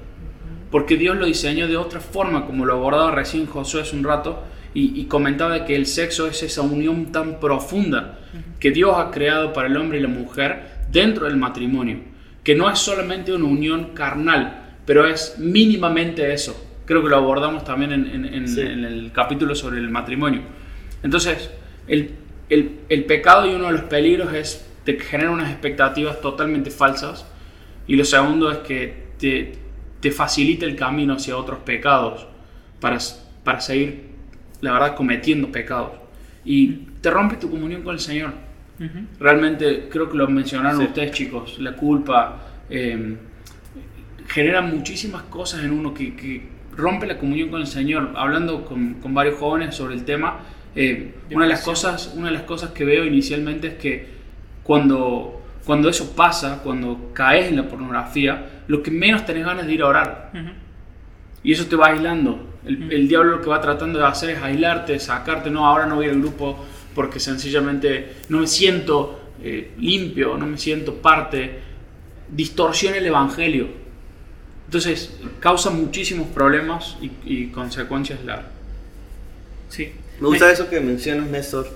Porque Dios lo diseñó de otra forma, como lo abordaba recién Josué hace un rato, y, y comentaba que el sexo es esa unión tan profunda que Dios ha creado para el hombre y la mujer dentro del matrimonio. Que no es solamente una unión carnal, pero es mínimamente eso Creo que lo abordamos también en, el capítulo sobre el matrimonio. Entonces, el, pecado y uno de los peligros es que genera unas expectativas totalmente falsas. Y lo segundo es que te, te facilita el camino hacia otros pecados para, para seguir, la verdad, cometiendo pecados. Y te rompe tu comunión con el Señor. Realmente, creo que lo mencionaron ustedes, chicos, la culpa. Eh, genera muchísimas cosas en uno que, rompe la comunión con el Señor. Hablando con, con varios jóvenes sobre el tema, eh, una, de las cosas, una de las cosas que veo inicialmente es que cuando, cuando eso pasa, cuando caes en la pornografía, lo que menos tenés ganas de ir a orar. Y eso te va aislando. El, diablo lo que va tratando de hacer es aislarte, sacarte, no, ahora no voy al grupo porque sencillamente no me siento eh, limpio, no me siento parte. Distorsiona el Evangelio entonces, causa muchísimos problemas y, consecuencias largas. Sí. Me gusta eso que mencionas, Néstor,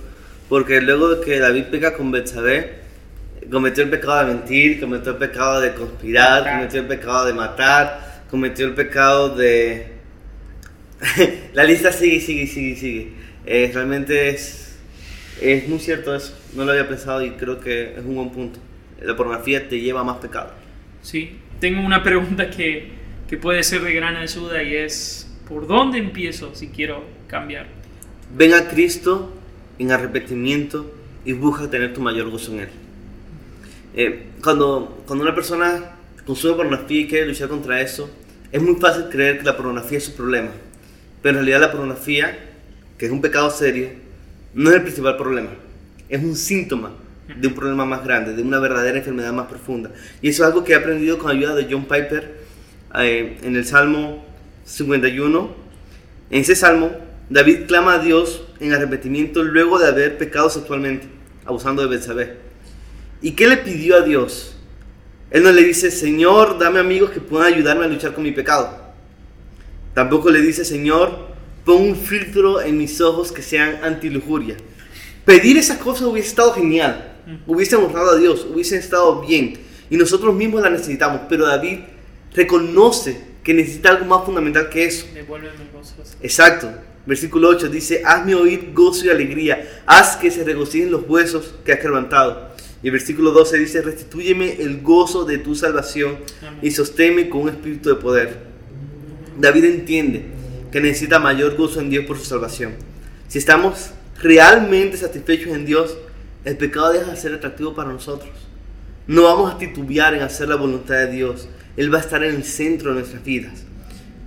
porque luego de que David peca con Betsabé, cometió el pecado de mentir, cometió el pecado de conspirar, cometió el pecado de matar, cometió el pecado de... La lista sigue, sigue, sigue, sigue. Eh, realmente es, es muy cierto eso. No lo había pensado y creo que es un buen punto. La pornografía te lleva a más pecado. Sí, tengo una pregunta que, que puede ser de gran ayuda y es, ¿por dónde empiezo si quiero cambiar? Ven a Cristo en arrepentimiento y busca tener tu mayor gozo en Él. Eh, cuando, cuando una persona consume pornografía y quiere luchar contra eso, es muy fácil creer que la pornografía es su problema. Pero en realidad la pornografía, que es un pecado serio, no es el principal problema. Es un síntoma de un problema más grande, de una verdadera enfermedad más profunda. Y eso es algo que he aprendido con ayuda de John Piper eh, en el Salmo 51. En ese salmo, David clama a Dios en arrepentimiento luego de haber pecado sexualmente, abusando de Betsabé. ¿Y qué le pidió a Dios? Él no le dice, Señor, dame amigos que puedan ayudarme a luchar con mi pecado. Tampoco le dice, Señor, pon un filtro en mis ojos que sean anti-lujuria. Pedir esas cosas hubiese estado genial hubiese honrado a Dios, hubiese estado bien. Y nosotros mismos la necesitamos. Pero David reconoce que necesita algo más fundamental que eso. Exacto. Versículo 8 dice, hazme oír gozo y alegría, haz que se regocijen los huesos que has levantado. Y el versículo 12 dice, restitúyeme el gozo de tu salvación y sosténme con un espíritu de poder. David entiende que necesita mayor gozo en Dios por su salvación. Si estamos realmente satisfechos en Dios, el pecado deja de ser atractivo para nosotros. No vamos a titubear en hacer la voluntad de Dios. Él va a estar en el centro de nuestras vidas.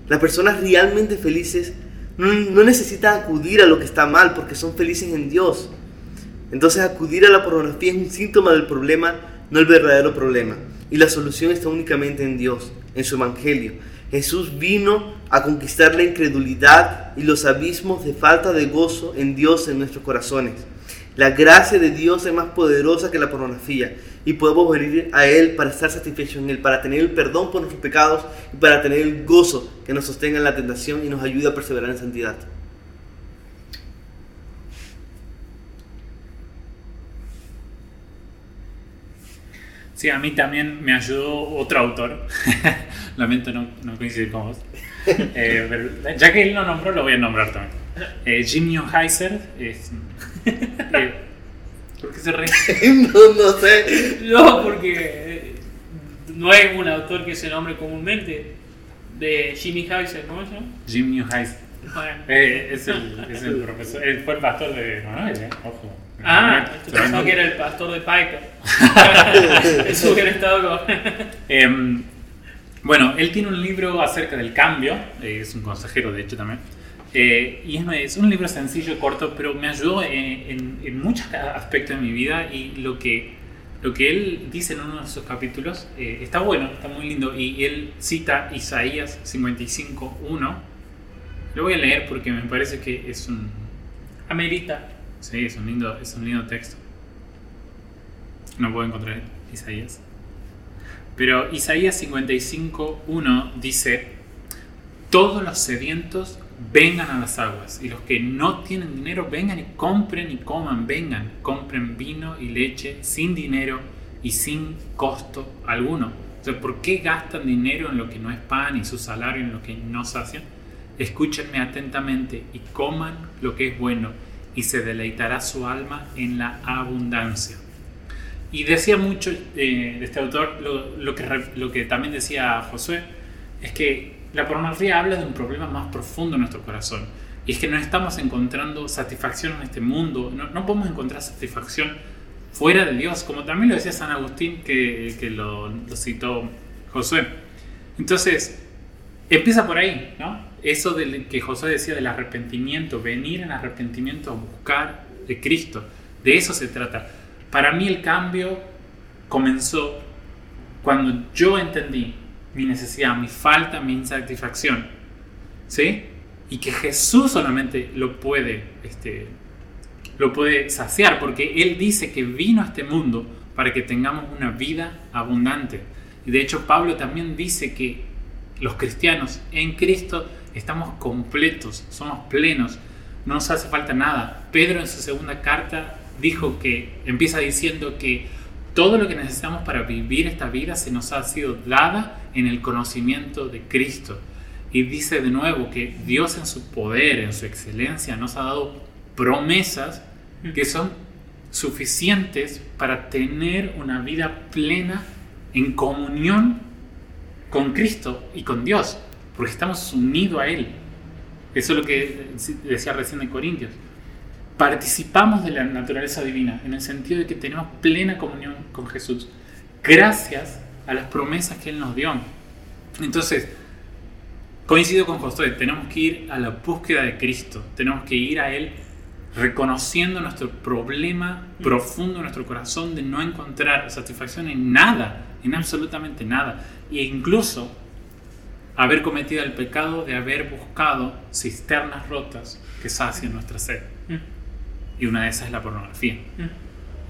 Las personas realmente felices no, no necesitan acudir a lo que está mal porque son felices en Dios. Entonces acudir a la pornografía es un síntoma del problema, no el verdadero problema. Y la solución está únicamente en Dios, en su Evangelio. Jesús vino a conquistar la incredulidad y los abismos de falta de gozo en Dios en nuestros corazones. La gracia de Dios es más poderosa que la pornografía y podemos venir a Él para estar satisfechos en Él, para tener el perdón por nuestros pecados y para tener el gozo que nos sostenga en la tentación y nos ayude a perseverar en santidad. Sí, a mí también me ayudó otro autor. Lamento no, no coincidir con vos. Eh, pero ya que él lo nombró, lo voy a nombrar también. Eh, Jim Neuheiser es. eh, ¿Por qué se ríe? no, no sé. No, porque eh, no es un autor que se nombre comúnmente. De Jimmy Heiser, ¿cómo se llama? Jim Neuheiser. Bueno. Eh, es, el, es el profesor. Él fue el pastor de Manuel, ¿eh? Ojo. Ah, yo pensaba llama- que era el pastor de Piper. Eso hubiera estado con. Em, bueno, él tiene un libro acerca del cambio, eh, es un consejero de hecho también, eh, y es, es un libro sencillo, corto, pero me ayudó en, muchos aspectos de mi vida y lo que, lo que él dice en uno de sus capítulos eh, está bueno, está muy lindo, y él cita Isaías 55.1, lo voy a leer porque me parece que es un, Amerita. Sí, es un lindo, es un lindo texto. No puedo encontrar Isaías. Pero Isaías 55.1 dice, todos los sedientos vengan a las aguas y los que no tienen dinero vengan y compren y coman, vengan, compren vino y leche sin dinero y sin costo alguno. O sea, ¿por qué gastan dinero en lo que no es pan y su salario en lo que no sacian? Escúchenme atentamente y coman lo que es bueno y se deleitará su alma en la abundancia. Y decía mucho eh, de este autor, lo, lo que, lo que también decía Josué, es que la pornografía habla de un problema más profundo en nuestro corazón. Y es que no estamos encontrando satisfacción en este mundo, no, podemos encontrar satisfacción fuera de Dios, como también lo decía San Agustín, que, lo, citó Josué. Entonces, empieza por ahí, ¿no? Eso del que Josué decía del arrepentimiento, venir en arrepentimiento a buscar de Cristo, de eso se trata. Para mí el cambio comenzó cuando yo entendí mi necesidad, mi falta, mi insatisfacción, ¿sí? Y que Jesús solamente lo puede, este, lo puede saciar, porque Él dice que vino a este mundo para que tengamos una vida abundante. Y de hecho Pablo también dice que los cristianos en Cristo estamos completos, somos plenos, no nos hace falta nada. Pedro en su segunda carta dijo que empieza diciendo que todo lo que necesitamos para vivir esta vida se nos ha sido dada en el conocimiento de Cristo. Y dice de nuevo que Dios en su poder, en su excelencia, nos ha dado promesas que son suficientes para tener una vida plena en comunión con Cristo y con Dios, porque estamos unidos a Él. Eso es lo que decía recién en Corintios. Participamos de la naturaleza divina en el sentido de que tenemos plena comunión con Jesús, gracias a las promesas que Él nos dio. Entonces, coincido con Josué, tenemos que ir a la búsqueda de Cristo, tenemos que ir a Él reconociendo nuestro problema profundo en nuestro corazón de no encontrar satisfacción en nada, en absolutamente nada, e incluso haber cometido el pecado de haber buscado cisternas rotas que sacien nuestra sed. Y una de esas es la pornografía.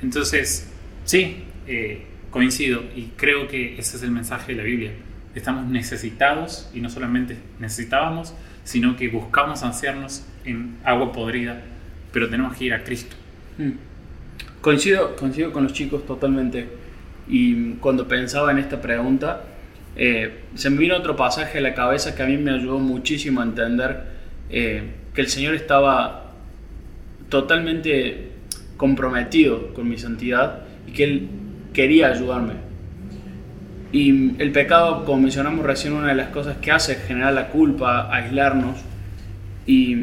Entonces, sí, eh, coincido y creo que ese es el mensaje de la Biblia. Estamos necesitados y no solamente necesitábamos, sino que buscamos saciarnos en agua podrida, pero tenemos que ir a Cristo. Mm. Coincido, coincido con los chicos totalmente. Y cuando pensaba en esta pregunta, eh, se me vino otro pasaje a la cabeza que a mí me ayudó muchísimo a entender eh, que el Señor estaba totalmente comprometido con mi santidad y que Él quería ayudarme. Y el pecado, como mencionamos recién, una de las cosas que hace es generar la culpa, aislarnos y,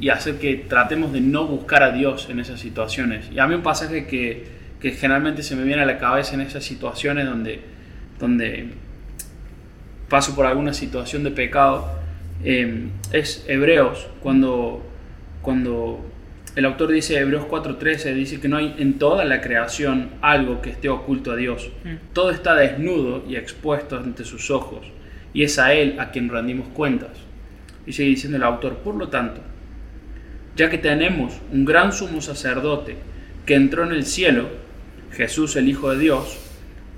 y hacer que tratemos de no buscar a Dios en esas situaciones. Y a mí un pasaje que, que generalmente se me viene a la cabeza en esas situaciones donde, donde paso por alguna situación de pecado eh, es Hebreos, cuando, cuando el autor dice, Hebreos 4.13, dice que no hay en toda la creación algo que esté oculto a Dios. Mm. Todo está desnudo y expuesto ante sus ojos, y es a Él a quien rendimos cuentas. Y sigue diciendo el autor, por lo tanto, ya que tenemos un gran sumo sacerdote que entró en el cielo, Jesús el Hijo de Dios,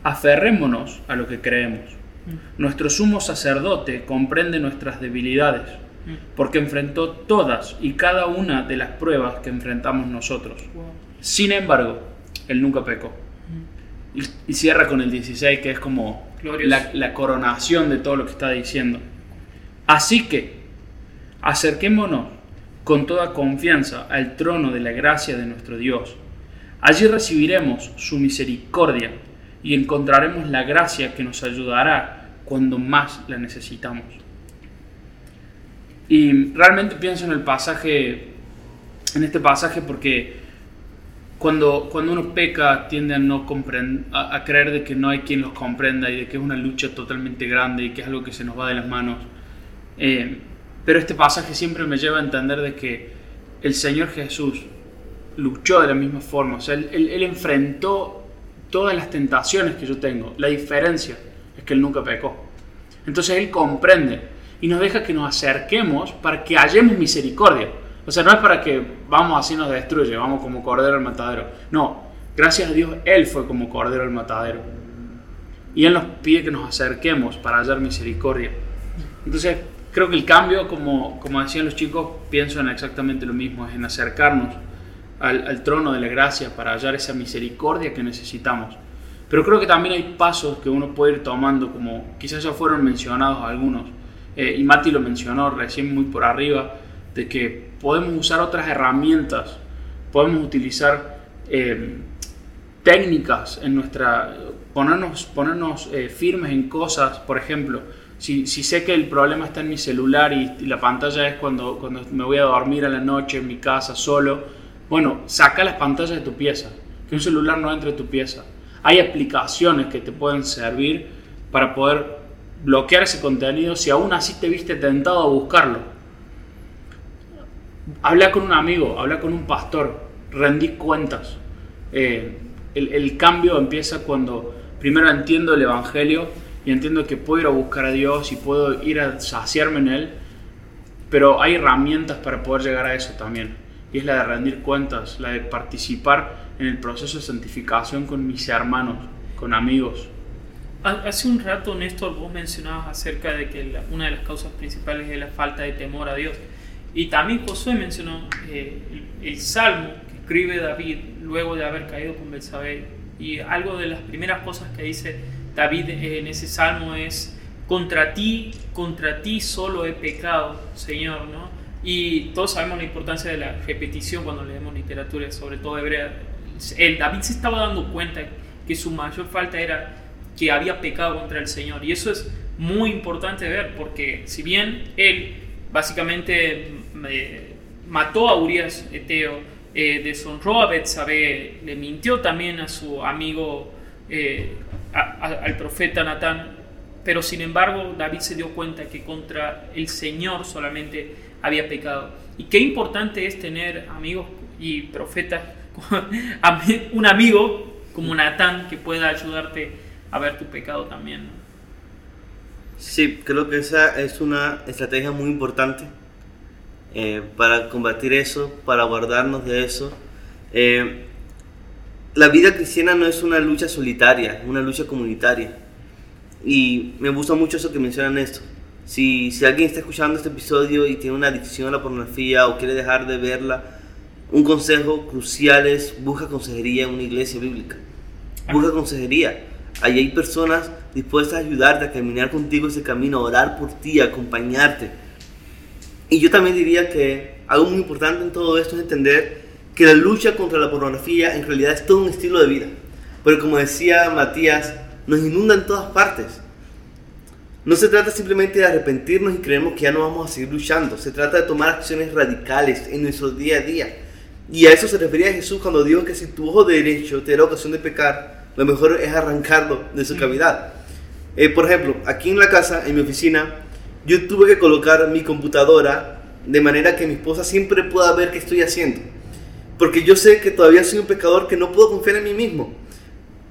aferrémonos a lo que creemos. Nuestro sumo sacerdote comprende nuestras debilidades, porque enfrentó todas y cada una de las pruebas que enfrentamos nosotros. Wow. Sin embargo, él nunca pecó. Y, y cierra con el 16, que es como la, la coronación de todo lo que está diciendo. Así que, acerquémonos con toda confianza al trono de la gracia de nuestro Dios. Allí recibiremos su misericordia y encontraremos la gracia que nos ayudará cuando más la necesitamos. Y realmente pienso en el pasaje, en este pasaje porque cuando, cuando uno peca tiende a, no a, a creer de que no hay quien los comprenda y de que es una lucha totalmente grande y que es algo que se nos va de las manos. Eh, pero este pasaje siempre me lleva a entender de que el Señor Jesús luchó de la misma forma, o sea, él- él enfrentó todas las tentaciones que yo tengo. La diferencia es que él nunca pecó. Entonces él comprende y nos deja que nos acerquemos para que hallemos misericordia. O sea, no es para que vamos así nos destruye, vamos como cordero al matadero. No, gracias a Dios él fue como cordero al matadero. Y él nos pide que nos acerquemos para hallar misericordia. Entonces, creo que el cambio, como, como decían los chicos, pienso en exactamente lo mismo, es en acercarnos al, al trono de la gracia para hallar esa misericordia que necesitamos. Pero creo que también hay pasos que uno puede ir tomando, como quizás ya fueron mencionados algunos, eh, y Mati lo mencionó recién muy por arriba, de que podemos usar otras herramientas, podemos utilizar eh, técnicas en nuestra, ponernos, ponernos eh, firmes en cosas, por ejemplo, si, sé que el problema está en mi celular y, la pantalla es cuando, cuando me voy a dormir a la noche en mi casa solo, bueno, saca las pantallas de tu pieza, que un celular no entre a tu pieza. Hay aplicaciones que te pueden servir para poder bloquear ese contenido si aún así te viste tentado a buscarlo. Habla con un amigo, habla con un pastor, rendí cuentas. Eh, el, el cambio empieza cuando primero entiendo el Evangelio y entiendo que puedo ir a buscar a Dios y puedo ir a saciarme en Él, pero hay herramientas para poder llegar a eso también. Y es la de rendir cuentas, la de participar en el proceso de santificación con mis hermanos, con amigos. Ha- Hace un rato, Néstor, vos mencionabas acerca de que una de las causas principales es la falta de temor a Dios. Y también Josué mencionó eh, el, salmo que escribe David luego de haber caído con Belsabé. Y algo de las primeras cosas que dice David en ese salmo es, contra ti, contra ti solo he pecado, Señor, ¿no? Y todos sabemos la importancia de la repetición cuando leemos literatura, sobre todo hebrea. El David se estaba dando cuenta que su mayor falta era que había pecado contra el Señor. Y eso es muy importante ver, porque si bien él básicamente eh, mató a Urias Eteo, eh, deshonró a Betsabé, le mintió también a su amigo, eh, al profeta Natán, pero sin embargo David se dio cuenta que contra el Señor solamente había pecado. Y qué importante es tener amigos y profetas, un amigo como Natán que pueda ayudarte a ver tu pecado también. ¿no? Sí, creo que esa es una estrategia muy importante eh, para combatir eso, para guardarnos de eso. Eh, la vida cristiana no es una lucha solitaria, es una lucha comunitaria. Y me gusta mucho eso que mencionan esto. Si, si alguien está escuchando este episodio y tiene una adicción a la pornografía o quiere dejar de verla, un consejo crucial es busca consejería en una iglesia bíblica. Busca consejería. Allí hay personas dispuestas a ayudarte a caminar contigo ese camino, a orar por ti, a acompañarte. Y yo también diría que algo muy importante en todo esto es entender que la lucha contra la pornografía en realidad es todo un estilo de vida. Pero como decía Matías, nos inunda en todas partes. No se trata simplemente de arrepentirnos y creemos que ya no vamos a seguir luchando. Se trata de tomar acciones radicales en nuestro día a día. Y a eso se refería Jesús cuando dijo que si tu ojo derecho te da ocasión de pecar, lo mejor es arrancarlo de su cavidad. Eh, por ejemplo, aquí en la casa, en mi oficina, yo tuve que colocar mi computadora de manera que mi esposa siempre pueda ver qué estoy haciendo. Porque yo sé que todavía soy un pecador que no puedo confiar en mí mismo.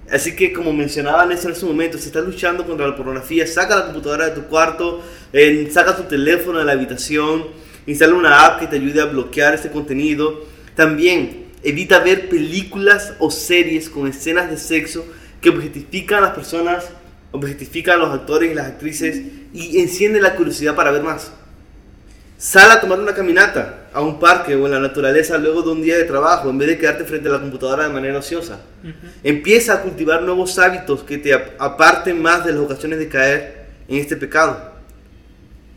Así que como mencionaba Néstor en ese momento, si estás luchando contra la pornografía, saca la computadora de tu cuarto, eh, saca tu teléfono de la habitación, instala una app que te ayude a bloquear este contenido. También evita ver películas o series con escenas de sexo que objetifican a las personas, objetifican a los actores y las actrices y enciende la curiosidad para ver más. Sal a tomar una caminata a un parque o en la naturaleza luego de un día de trabajo en vez de quedarte frente a la computadora de manera ociosa. Empieza a cultivar nuevos hábitos que te aparten más de las ocasiones de caer en este pecado.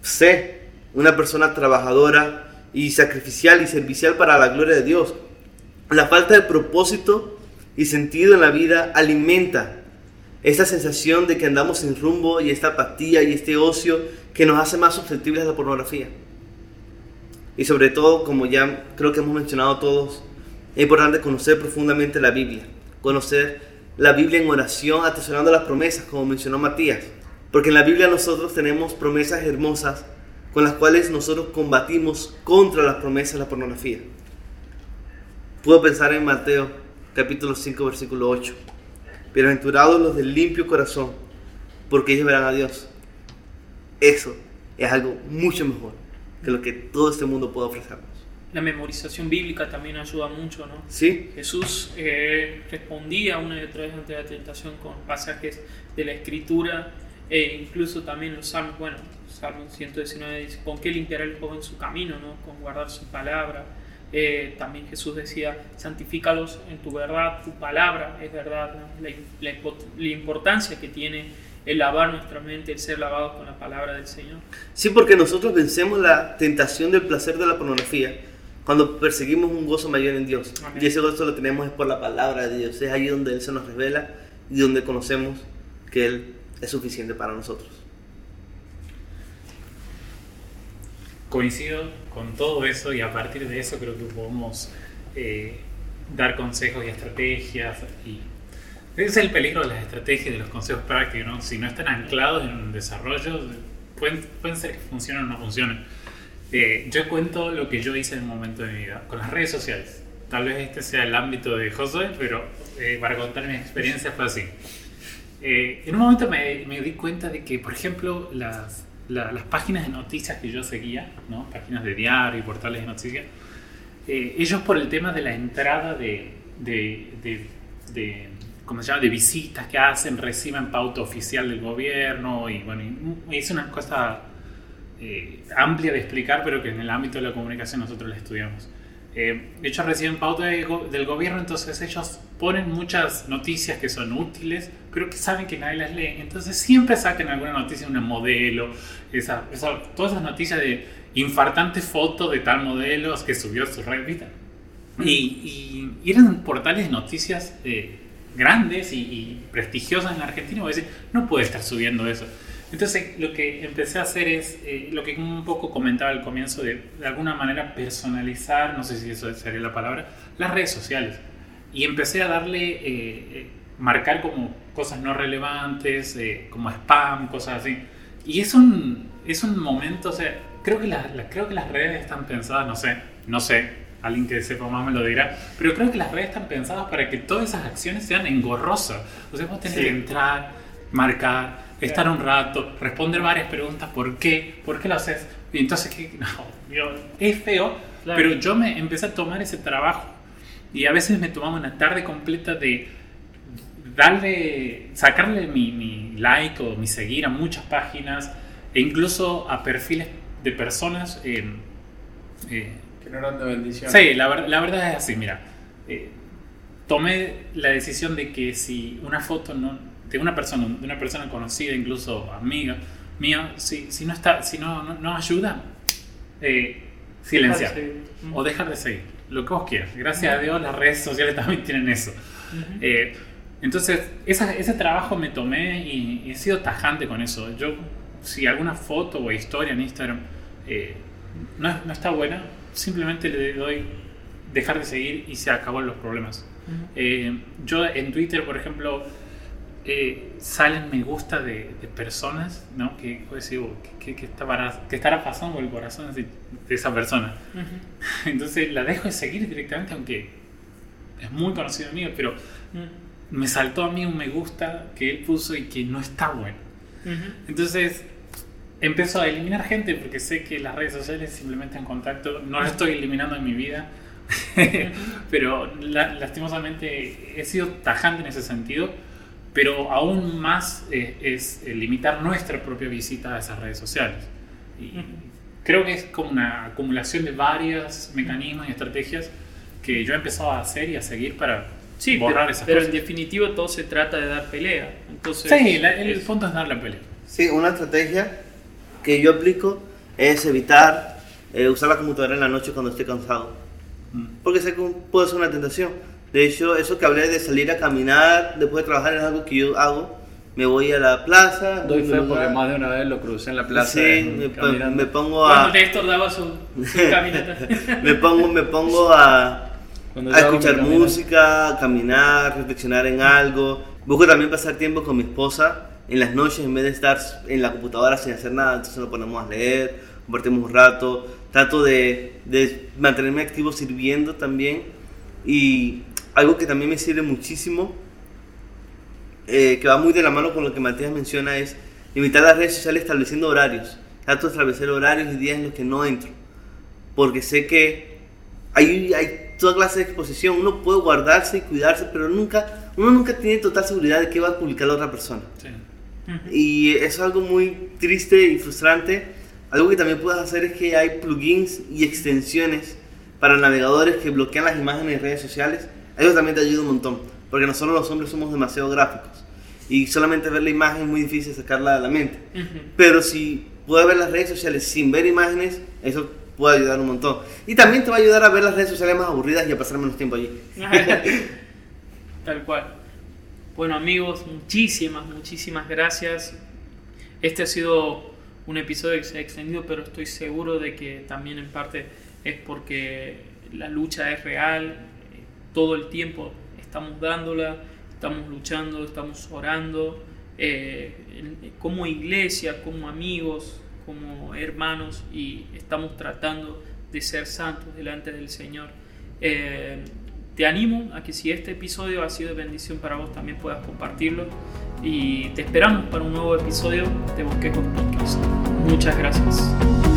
Sé una persona trabajadora y sacrificial y servicial para la gloria de Dios. La falta de propósito y sentido en la vida alimenta esta sensación de que andamos sin rumbo y esta apatía y este ocio que nos hace más susceptibles a la pornografía. Y sobre todo, como ya creo que hemos mencionado todos, es importante conocer profundamente la Biblia. Conocer la Biblia en oración, atesorando las promesas, como mencionó Matías. Porque en la Biblia nosotros tenemos promesas hermosas con las cuales nosotros combatimos contra las promesas de la pornografía. Puedo pensar en Mateo capítulo 5 versículo 8. Bienaventurados los del limpio corazón, porque ellos verán a Dios. Eso es algo mucho mejor que lo que todo este mundo puede ofrecernos. La memorización bíblica también ayuda mucho, ¿no? Sí, Jesús eh, respondía una y otra vez ante la tentación con pasajes de la Escritura e incluso también los salmos, bueno, Salmo 119 dice, ¿con qué limpiará el joven su camino? ¿no? Con guardar su palabra. Eh, también Jesús decía, santifícalos en tu verdad, tu palabra es verdad. ¿no? La, la, la importancia que tiene el lavar nuestra mente, el ser lavados con la palabra del Señor. Sí, porque nosotros vencemos la tentación del placer de la pornografía cuando perseguimos un gozo mayor en Dios. Amén. Y ese gozo lo tenemos es por la palabra de Dios. Es ahí donde Él se nos revela y donde conocemos que Él es suficiente para nosotros. Coincido con todo eso y a partir de eso creo que podemos eh, dar consejos y estrategias y ese es el peligro de las estrategias y de los consejos prácticos, ¿no? Si no están anclados en un desarrollo, pueden, pueden ser que funcionen o no funcionen. Eh, yo cuento lo que yo hice en un momento de mi vida con las redes sociales. Tal vez este sea el ámbito de Josué, pero eh, para contar mi experiencia fue así. Eh, en un momento me, me, di cuenta de que, por ejemplo, las, la, las páginas de noticias que yo seguía, ¿no? páginas de diario y portales de noticias, ellos por el tema de la entrada de, de, de, de ¿cómo se llama?, de visitas que hacen, reciben pauta oficial del gobierno y bueno, es una cosa eh, amplia de explicar, pero que en el ámbito de la comunicación nosotros la estudiamos. Eh, ellos reciben pauta de go del gobierno, entonces ellos ponen muchas noticias que son útiles, pero que saben que nadie las lee. Entonces siempre sacan alguna noticia de una modelo, esa, esa, todas esas noticias de infartante foto de tal modelo que subió a su red. Y, y, y, eran portales de noticias eh, grandes y, y, prestigiosas en la Argentina. A decir, no puede estar subiendo eso. Entonces, lo que empecé a hacer es eh, lo que un poco comentaba al comienzo, de, de alguna manera personalizar, no sé si eso sería la palabra, las redes sociales. Y empecé a darle, eh, eh, marcar como cosas no relevantes, eh, como spam, cosas así. Y es un, es un momento, o sea, creo que, la, la, creo que las redes están pensadas, no sé, no sé, alguien que sepa más me lo dirá, pero creo que las redes están pensadas para que todas esas acciones sean engorrosas. O sea, vos tenés sí. que entrar, marcar, estar un rato, responder varias preguntas, ¿por qué? ¿Por qué lo haces? Y entonces, ¿qué? No, yo, es feo, claro. pero yo me empecé a tomar ese trabajo y a veces me tomaba una tarde completa de darle, sacarle mi, mi like o mi seguir a muchas páginas e incluso a perfiles de personas. Eh, eh, que no eran de bendición. Sí, la, la, verdad es así, mira. Eh, tomé la decisión de que si una foto no, de una persona, de una persona conocida, incluso amiga mía, si, si no está, si no, no, no ayuda, eh, silenciar de o dejar de seguir, lo que vos quieras. Gracias uh -huh. a Dios las redes sociales también tienen eso. Uh -huh. eh, entonces, esa, ese trabajo me tomé y, y, he sido tajante con eso. Yo, si alguna foto o historia en Instagram eh, no, no, está buena, simplemente le doy dejar de seguir y se acaban los problemas. Uh -huh. yo en Twitter, por ejemplo, eh, salen me gusta de, de personas, ¿no? Que pues, decir, "Oh, ¿qué, qué, estará, qué estará pasando el corazón de, de esa persona? Ujú. Entonces la dejo de seguir directamente, aunque es muy conocido mío, pero Mm. me saltó a mí un me gusta que él puso y que no está bueno. Ujú. Entonces empiezo a eliminar gente porque sé que las redes sociales simplemente en contacto, no lo estoy eliminando en mi vida, pero la- lastimosamente he sido tajante en ese sentido, pero aún más eh, es eh, limitar nuestra propia visita a esas redes sociales. Y creo que es como una acumulación de varios mecanismos y estrategias que yo he empezado a hacer y a seguir para Sí, borrar pero, esas pero en cosas. definitiva todo se trata de dar pelea. Entonces, Sí, la- el es- punto es dar la pelea. Sí, una estrategia que yo aplico es evitar eh, usar la computadora en la noche cuando esté cansado. Mm. Porque sé que puede ser una tentación. De hecho, eso que hablé de salir a caminar después de trabajar es algo que yo hago. Me voy a la plaza. Doy fe lugar- porque más de una vez lo crucé en la plaza. Sí, me, me pongo Cuando a... Néstor daba su, su caminata. me pongo, me pongo a, Cuando a escuchar música, a caminar, reflexionar en algo. Busco también pasar tiempo con mi esposa en las noches en vez de estar en la computadora sin hacer nada. Entonces nos ponemos a leer, compartimos un rato. Trato de, de mantenerme activo sirviendo también. Y algo que también me sirve muchísimo, eh, que va muy de la mano con lo que Matías menciona, es limitar las redes sociales estableciendo horarios. Trato de establecer horarios y días en los que no entro. Porque sé que hay, hay toda clase de exposición. Uno puede guardarse y cuidarse, pero nunca, uno nunca tiene total seguridad de qué va a publicar la otra persona. Sí. Y eso es algo muy triste y frustrante. Algo que también puedes hacer es que hay plugins y extensiones para navegadores que bloquean las imágenes en redes sociales. Eso también te ayuda un montón, porque nosotros los hombres somos demasiado gráficos y solamente ver la imagen es muy difícil sacarla de la mente. Ujú. Pero si puedes ver las redes sociales sin ver imágenes, eso puede ayudar un montón. Y también te va a ayudar a ver las redes sociales más aburridas y a pasar menos tiempo allí. Tal cual. Bueno amigos, muchísimas, muchísimas gracias. Este ha sido un episodio que se ha extendido, pero estoy seguro de que también en parte es porque la lucha es real. Eh, Todo el tiempo estamos dándola, estamos luchando, estamos orando. eh, en- como iglesia, como amigos, como hermanos y estamos tratando de ser santos delante del Señor. Eh, te animo a que si este episodio ha sido de bendición para vos, también puedas compartirlo. Y te esperamos para un nuevo episodio de Bosquejos Podcast. Muchas gracias.